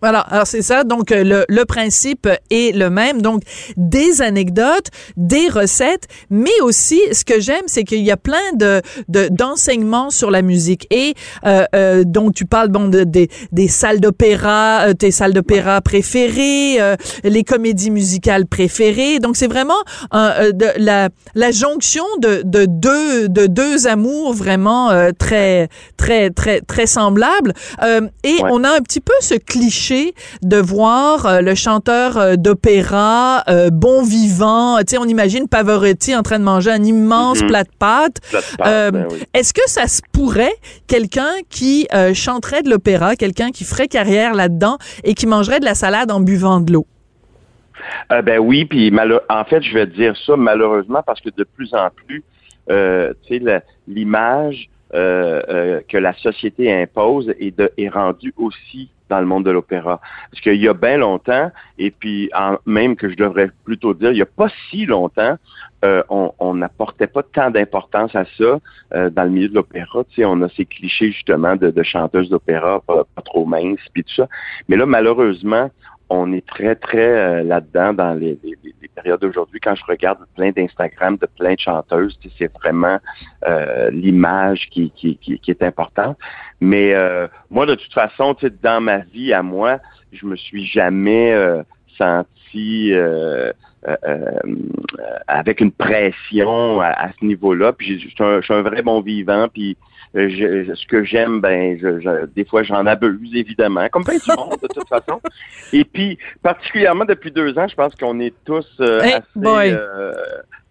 Voilà, alors c'est ça. Donc euh, le, le, principe est le même. Donc des anecdotes, des recettes, mais aussi ce que j'aime, c'est qu'il y a plein de d'enseignements sur la musique. Et euh, euh, donc tu parles bon de, des salles d'opéra, euh, tes salles d'opéra préférées, euh, les comédies musicales préférées. Donc c'est vraiment de, la la jonction de, de deux de deux amours vraiment très très très très semblables. et on a un petit peu ce cliché de voir euh, le chanteur euh, d'opéra euh, bon vivant. Tu sais, on imagine Pavarotti en train de manger un immense plat de pâtes. Ben oui. Est-ce que ça se pourrait quelqu'un qui chanterait de l'opéra, quelqu'un qui ferait carrière là-dedans et qui mangerait de la salade en buvant de l'eau? Euh, ben oui, puis en fait, je vais dire ça malheureusement parce que de plus en plus, euh, tu sais, la- l'image euh, que la société impose est, de, est rendue aussi dans le monde de l'opéra. Parce qu'il y a bien longtemps, et puis même que je devrais plutôt dire, il n'y a pas si longtemps, euh, on n'apportait pas tant d'importance à ça euh, dans le milieu de l'opéra. Tu sais, on a ces clichés justement de, chanteuses d'opéra pas, trop minces, puis tout ça. Mais là, malheureusement, on est très, très euh, là-dedans dans les, périodes d'aujourd'hui. Quand je regarde plein d'Instagram de plein de chanteuses, tu sais, c'est vraiment l'image qui est importante. Mais euh, moi, de toute façon, tu sais, dans ma vie à moi, je me suis jamais euh, senti euh, euh, euh, avec une pression à, à ce niveau-là. Puis je suis un, un vrai bon vivant. Puis euh, je- ce que j'aime, ben, je, je- des fois, j'en abuse, évidemment, comme plein du *laughs* monde, de toute façon. Et puis, particulièrement depuis deux ans, je pense qu'on est tous euh, Hey, assez euh,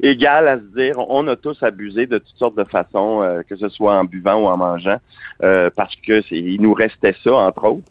égal à se dire, on a tous abusé de toutes sortes de façons, euh, que ce soit en buvant ou en mangeant, euh, parce que il nous restait ça, entre autres,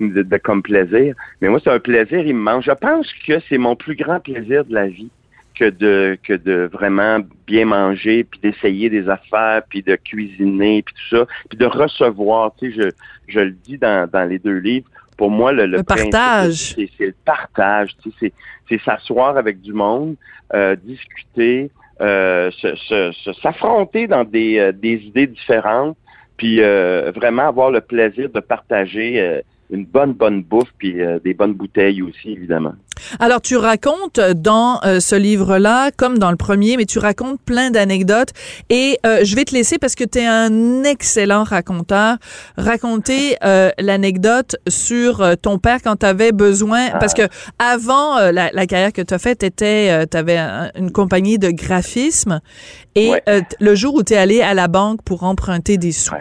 de- comme plaisir. Mais moi, c'est un plaisir immense. Je pense que c'est mon plus grand plaisir de la vie que de que de vraiment bien manger, puis d'essayer des affaires, puis de cuisiner, puis tout ça, puis de recevoir. Tu sais, je, je le dis dans, dans les deux livres. Pour moi, le, Le principe, partage. c'est c'est le partage. Tu sais, c'est s'asseoir avec du monde, euh, discuter, euh, se- se- se- s'affronter dans des, euh, des idées différentes, puis euh, vraiment avoir le plaisir de partager euh, une bonne, bonne bouffe, puis euh, des bonnes bouteilles aussi, évidemment. Alors, tu racontes dans euh, ce livre-là, comme dans le premier, mais tu racontes plein d'anecdotes. Et euh, je vais te laisser, parce que tu es un excellent raconteur, raconter euh, l'anecdote sur euh, ton père quand tu avais besoin. Parce que avant euh, la, la carrière que tu as faite, tu avais une compagnie de graphisme. Et Ouais. euh, le jour où tu es allé à la banque pour emprunter des sous.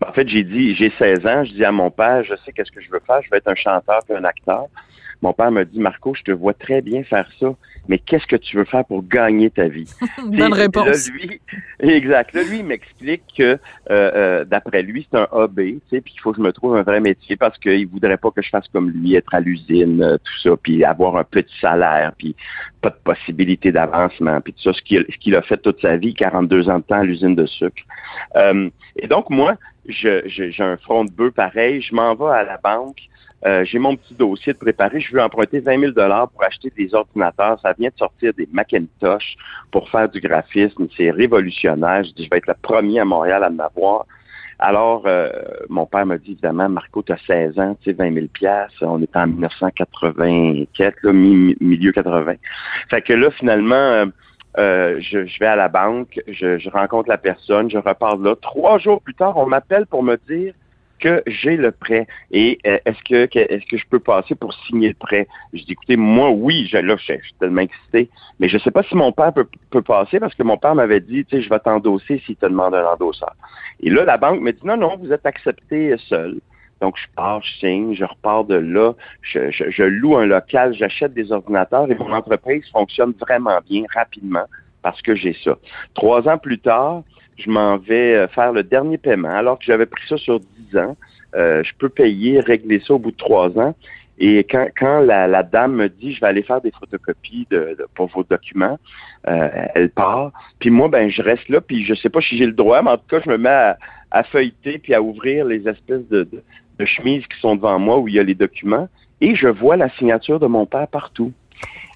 Ben, En fait, j'ai dit, j'ai 16 ans, je dis à mon père, je sais qu'est-ce que je veux faire, je veux être un chanteur puis un acteur. Mon père me dit, Marco, je te vois très bien faire ça, mais qu'est-ce que tu veux faire pour gagner ta vie? *laughs* Bonne réponse. Là, lui, *laughs* exact. Là, lui, il m'explique que, euh, euh, d'après lui, c'est un hobby, tu sais, puis qu'il faut que je me trouve un vrai métier parce qu'il voudrait pas que je fasse comme lui, être à l'usine, euh, tout ça, puis avoir un petit salaire, puis pas de possibilité d'avancement, puis tout ça, ce qu'il a fait toute sa vie, 42 ans de temps à l'usine de sucre. Euh, et donc, moi, je- je- j'ai un front de bœuf pareil, je m'en vais à la banque, euh, j'ai mon petit dossier de préparé, je veux emprunter 20 000 pour acheter des ordinateurs, ça vient de sortir des Macintosh pour faire du graphisme, c'est révolutionnaire, je dis, je vais être le premier à Montréal à m'avoir. Alors, euh, mon père m'a dit, évidemment, Marco, tu as 16 ans, tu sais, 20 000 on est en 1984, là, mi- milieu 80. Fait que là, finalement, euh, euh, je, je vais à la banque, je, je rencontre la personne, je repars de là. Trois jours plus tard, on m'appelle pour me dire que j'ai le prêt? Et euh, est-ce que, est-ce que je peux passer pour signer le prêt? Je dis écoutez moi oui, je, là je, suis- tellement excité, mais je sais pas si mon père peut, peut passer parce que mon père m'avait dit tu sais je vais t'endosser s'il te demande un endosseur. Et là la banque me dit non non vous êtes accepté seul. Donc, je pars, je signe, je repars de là, je, je- je loue un local, j'achète des ordinateurs et mon entreprise fonctionne vraiment bien, rapidement, parce que j'ai ça. Trois ans plus tard, je m'en vais euh, faire le dernier paiement, alors que j'avais pris ça sur dix ans. Euh, je peux payer, régler ça au bout de trois ans. Et quand, la, dame me dit, je vais aller faire des photocopies pour vos documents, euh, elle part. Puis moi, ben, je reste là, puis je sais pas si j'ai le droit, mais en tout cas, je me mets à, feuilleter puis à ouvrir les espèces de chemises qui sont devant moi où il y a les documents. Et je vois la signature de mon père partout.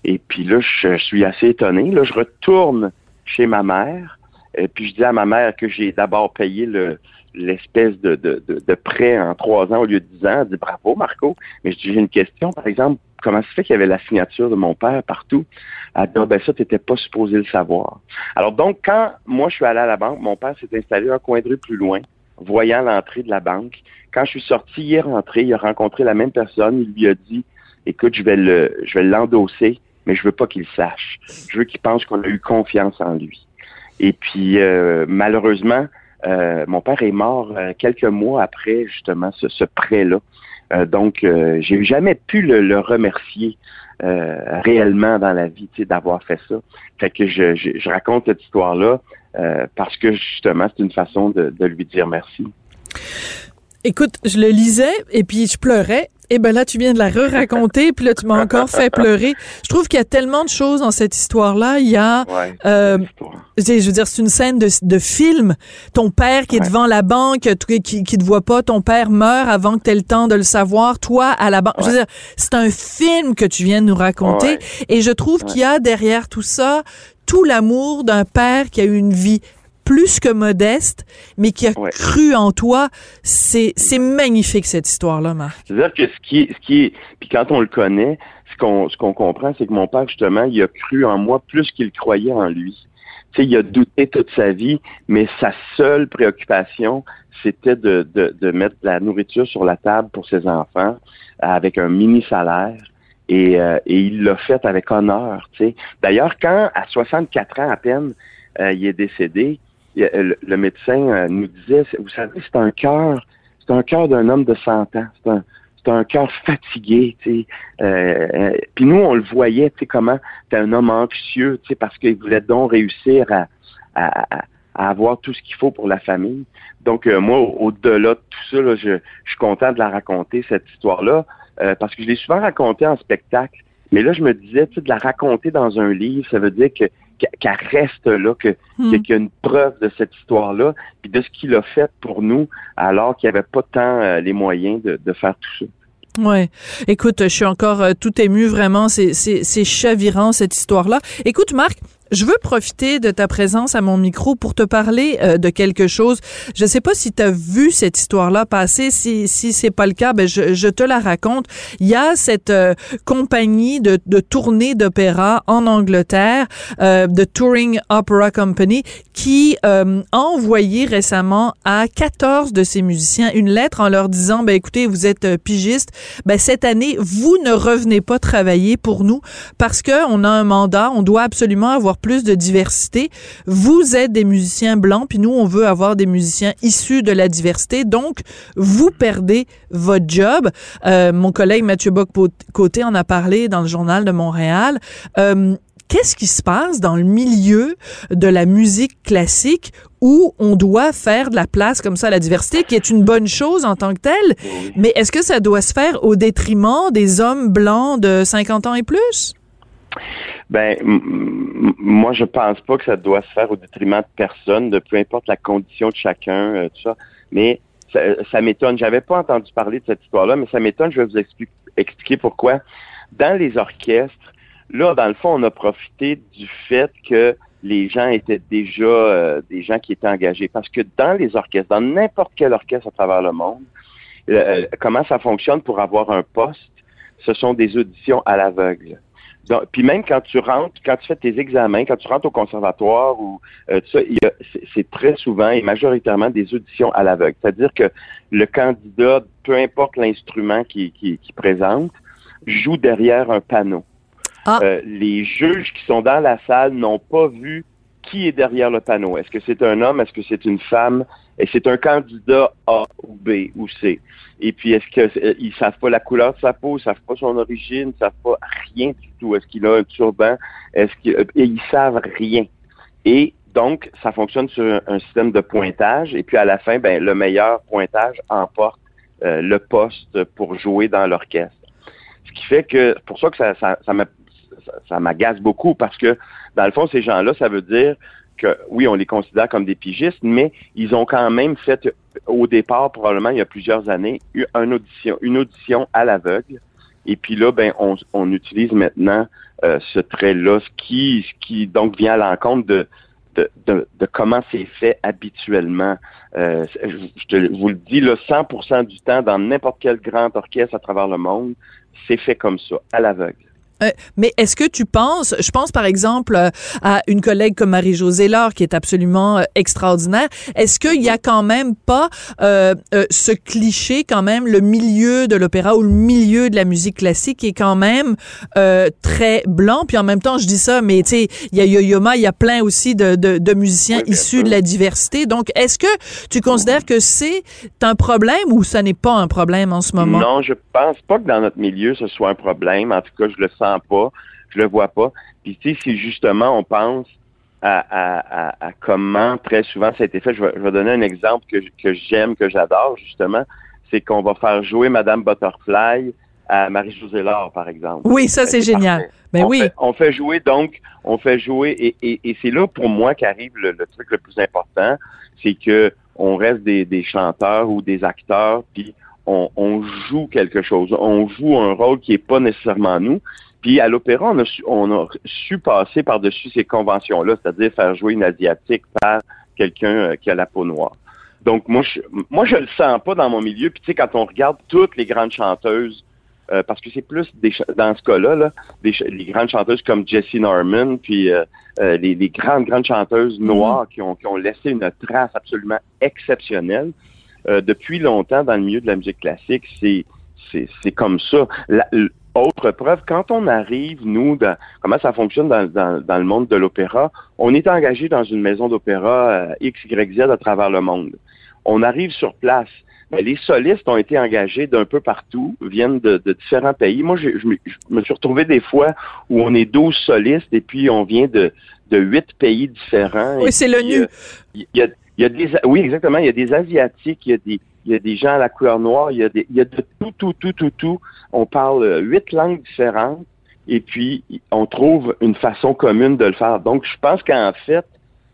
Et puis là, je, je suis assez étonné. Là, je retourne chez ma mère. Et puis je dis à ma mère que j'ai d'abord payé le, l'espèce de, de, de, prêt en trois ans au lieu de dix ans. Elle dit bravo, Marco. Mais je dis, j'ai une question, par exemple, comment ça fait qu'il y avait la signature de mon père partout? Elle dit, ah, ben ça, tu n'étais pas supposé le savoir. Alors donc, quand moi je suis allé à la banque, mon père s'est installé un coin de rue plus loin, voyant l'entrée de la banque. Quand je suis sorti, il est rentré, il a rencontré la même personne, il lui a dit, écoute, je vais le, je vais l'endosser, mais je veux pas qu'il sache. Je veux qu'il pense qu'on a eu confiance en lui. Et puis, euh, malheureusement, euh, mon père est mort euh, quelques mois après justement ce, ce prêt-là. donc, j'ai jamais pu le, remercier réellement dans la vie, d'avoir fait ça. Fait que je, je, raconte cette histoire-là parce que justement, c'est une façon de, de lui dire merci. Écoute, je le lisais et puis je pleurais eh ben là, tu viens de la re-raconter, puis là, tu m'as encore fait pleurer. Je trouve qu'il y a tellement de choses dans cette histoire-là. Il y a, euh, je veux dire, c'est une scène de, de film. Ton père qui est devant la banque, qui, qui te voit pas, ton père meurt avant que tu aies le temps de le savoir. Toi, à la banque. Je veux dire, c'est un film que tu viens de nous raconter. Et je trouve qu'il y a derrière tout ça tout l'amour d'un père qui a eu une vie plus que modeste, mais qui a cru en toi. C'est, c'est magnifique, cette histoire-là, Marc. C'est-à-dire que ce qui ce qui puis quand on le connaît, ce qu'on, ce qu'on comprend, c'est que mon père, justement, il a cru en moi plus qu'il croyait en lui. Tu sais, il a douté toute sa vie, mais sa seule préoccupation, c'était de, de, de mettre de la nourriture sur la table pour ses enfants avec un mini salaire. Et, euh, et il l'a fait avec honneur. Tu sais. D'ailleurs, quand à 64 ans à peine, euh, il est décédé, le, médecin euh, nous disait, vous savez, c'est un cœur, c'est un cœur d'un homme de 100 ans. C'est un, c'est un cœur fatigué, tu sais. Euh, euh, puis nous, on le voyait, tu sais, comment c'est un homme anxieux, tu sais, parce qu'il voulait donc réussir à, à, avoir tout ce qu'il faut pour la famille. Donc, moi, au-delà de tout ça, là, je, je, suis content de la raconter, cette histoire-là, parce que je l'ai souvent racontée en spectacle. Mais là, je me disais, tu sais, de la raconter dans un livre, ça veut dire que qu'elle reste là, que hmm. qu'il y a une preuve de cette histoire-là, puis de ce qu'il a fait pour nous, alors qu'il n'y avait pas tant euh, les moyens de, de faire tout ça. Ouais. Écoute, je suis encore euh, tout ému, vraiment. C'est, c'est, c'est chavirant, cette histoire-là. Écoute, Marc, je veux profiter de ta présence à mon micro pour te parler euh, de quelque chose. Je ne sais pas si tu as vu cette histoire-là passer. Si si c'est pas le cas, ben je, je, te la raconte. Il y a cette euh, compagnie de, de tournée d'opéra en Angleterre, euh, de Touring Opera Company, qui a envoyé récemment à 14 de ses musiciens une lettre en leur disant ben écoutez, vous êtes pigiste, ben cette année vous ne revenez pas travailler pour nous parce que on a un mandat, on doit absolument avoir plus de diversité. Vous êtes des musiciens blancs, puis nous, on veut avoir des musiciens issus de la diversité. Donc, vous perdez votre job. Euh, mon collègue Mathieu Bock-Côté en a parlé dans le journal de Montréal. Euh, qu'est-ce qui se passe dans le milieu de la musique classique où on doit faire de la place comme ça à la diversité, qui est une bonne chose en tant que telle, mais est-ce que ça doit se faire au détriment des hommes blancs de 50 ans et plus? Ben, moi, je pense pas que ça doit se faire au détriment de personne, de peu importe la condition de chacun, euh, tout ça. Mais ça, ça m'étonne. J'avais pas entendu parler de cette histoire-là, mais ça m'étonne. Je vais vous expliquer pourquoi. Dans les orchestres, là, dans le fond, on a profité du fait que les gens étaient déjà euh, des gens qui étaient engagés. Parce que dans les orchestres, dans n'importe quel orchestre à travers le monde, euh, comment ça fonctionne pour avoir un poste? Ce sont des auditions à l'aveugle puis même quand tu rentres, quand tu fais tes examens, quand tu rentres au conservatoire ou euh, ça, c'est très souvent et majoritairement des auditions à l'aveugle. C'est-à-dire que le candidat, peu importe l'instrument qu'il qui, qui présente, joue derrière un panneau. Ah. Euh, les juges qui sont dans la salle n'ont pas vu qui est derrière le panneau. Est-ce que c'est un homme? Est-ce que c'est une femme? Et c'est un candidat A ou B ou C. Et puis, est-ce qu'ils euh, savent pas la couleur de sa peau, ils savent pas son origine, ils savent pas rien du tout. Est-ce qu'il a un turban? Est-ce qu'ils euh, savent rien. Et donc, ça fonctionne sur un, système de pointage. Et puis, à la fin, ben, le meilleur pointage emporte euh, le poste pour jouer dans l'orchestre. Ce qui fait que, pour ça que ça, ça, ça m'agace beaucoup parce que, dans le fond, ces gens-là, ça veut dire que oui, on les considère comme des pigistes, mais ils ont quand même fait au départ, probablement il y a plusieurs années, une audition, une audition à l'aveugle. Et puis là, ben, on, on utilise maintenant euh, ce trait-là, ce qui, qui donc vient à l'encontre de, de, de, de comment c'est fait habituellement. Euh, je, te- vous le dis, là, 100% du temps, dans n'importe quel grand orchestre à travers le monde, c'est fait comme ça, à l'aveugle. Euh, mais est-ce que tu penses, je pense par exemple euh, à une collègue comme Marie-Josée Laure qui est absolument euh, extraordinaire, est-ce qu'il y a quand même pas ce cliché quand même, le milieu de l'opéra ou le milieu de la musique classique est quand même euh, très blanc, puis en même temps je dis ça, mais tu sais, il y a Yo-Yo-Ma, il y a plein aussi de, de, de musiciens issus de la diversité, donc est-ce que tu considères que c'est un problème ou ça n'est pas un problème en ce moment? Non, je pense pas que dans notre milieu ce soit un problème. En tout cas, je le sens pas, je le vois pas. Puis tu sais, si justement on pense à, à, à, à comment très souvent ça a été fait, je vais, je vais donner un exemple que, que j'aime, que j'adore justement, c'est qu'on va faire jouer Madame Butterfly à Marie-Josée Laure, par exemple. Oui, ça c'est génial. parfait. Ben on oui. Fait, on fait jouer donc, on fait jouer et, et, et c'est là pour moi qu'arrive le, le truc le plus important, c'est que on reste des, des chanteurs ou des acteurs, puis on, on joue quelque chose, on joue un rôle qui est pas nécessairement nous. Puis à l'opéra, on a su, on a su passer par-dessus ces conventions-là, c'est-à-dire faire jouer une asiatique par quelqu'un euh, qui a la peau noire. Donc moi, je, moi je le sens pas dans mon milieu. Puis tu sais, quand on regarde toutes les grandes chanteuses euh, parce que c'est plus des dans ce cas-là, là, des ch- les grandes chanteuses comme Jessie Norman, puis euh, euh, les, les grandes, grandes chanteuses noires qui, ont, qui ont laissé une trace absolument exceptionnelle. Depuis longtemps, dans le milieu de la musique classique, c'est c'est comme ça. La- autre preuve, quand on arrive, nous, dans, comment ça fonctionne dans, dans, dans le monde de l'opéra, on est engagé dans une maison d'opéra euh, X, Y, Z à travers le monde. On arrive sur place. Mais les solistes ont été engagés d'un peu partout, viennent de, de différents pays. Moi, je, je me- je me suis retrouvé des fois où on est 12 solistes et puis on vient de, de 8 pays différents. Oui, c'est l'ONU. euh, Il y a, il y a des, oui, exactement. Il y a des Asiatiques, il y a des, il y a des gens à la couleur noire, il y a des, il y a de tout, tout, tout, tout, tout. On parle euh, huit langues différentes et puis on trouve une façon commune de le faire. Donc, je pense qu'en fait,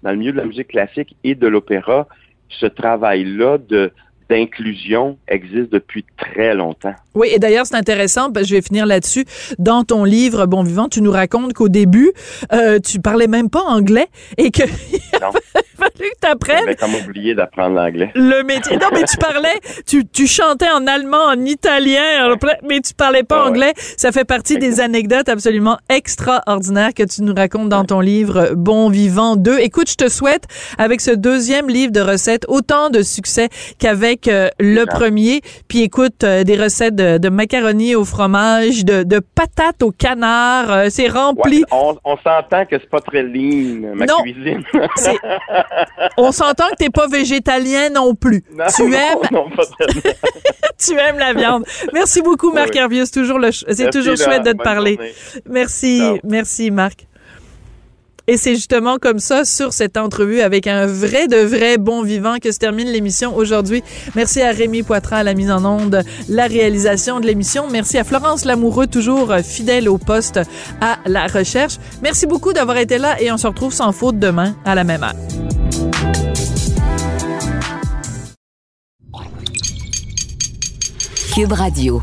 dans le milieu de la musique classique et de l'opéra, ce travail-là de d'inclusion existe depuis très longtemps. Oui, et d'ailleurs, c'est intéressant, parce que je vais finir là-dessus. Dans ton livre Bon Vivant, tu nous racontes qu'au début, euh, tu parlais même pas anglais et que *laughs* Non. *laughs* que tu apprennes J'avais comme oublié d'apprendre l'anglais. le métier. Non, mais tu *laughs* parlais, tu, tu chantais en allemand, en italien, mais tu parlais pas Ah ouais. anglais. Ça fait partie des anecdotes absolument extraordinaires que tu nous racontes dans ton livre Bon Vivant 2. Écoute, je te souhaite, avec ce deuxième livre de recettes, autant de succès qu'avec euh, le premier. Puis écoute, euh, des recettes de, de macaroni au fromage, de, de patates au canard. euh, c'est rempli. Ouais, on on s'entend que c'est pas très lean, ma Non. cuisine. *laughs* On s'entend que t'es pas végétalien non plus. Non, tu non, aimes non, pas très- *laughs* tu aimes la viande. Merci beaucoup, Marc Oui. Hervieux. C'est toujours, le toujours chouette de te parler. journée. Merci, Ciao. merci, Marc. Et c'est justement comme ça, sur cette entrevue avec un vrai de vrai bon vivant, que se termine l'émission aujourd'hui. Merci à Rémi Poitras à la mise en onde, la réalisation de l'émission. Merci à Florence Lamoureux, toujours fidèle au poste à la recherche. Merci beaucoup d'avoir été là et on se retrouve sans faute demain à la même heure. Cube Radio.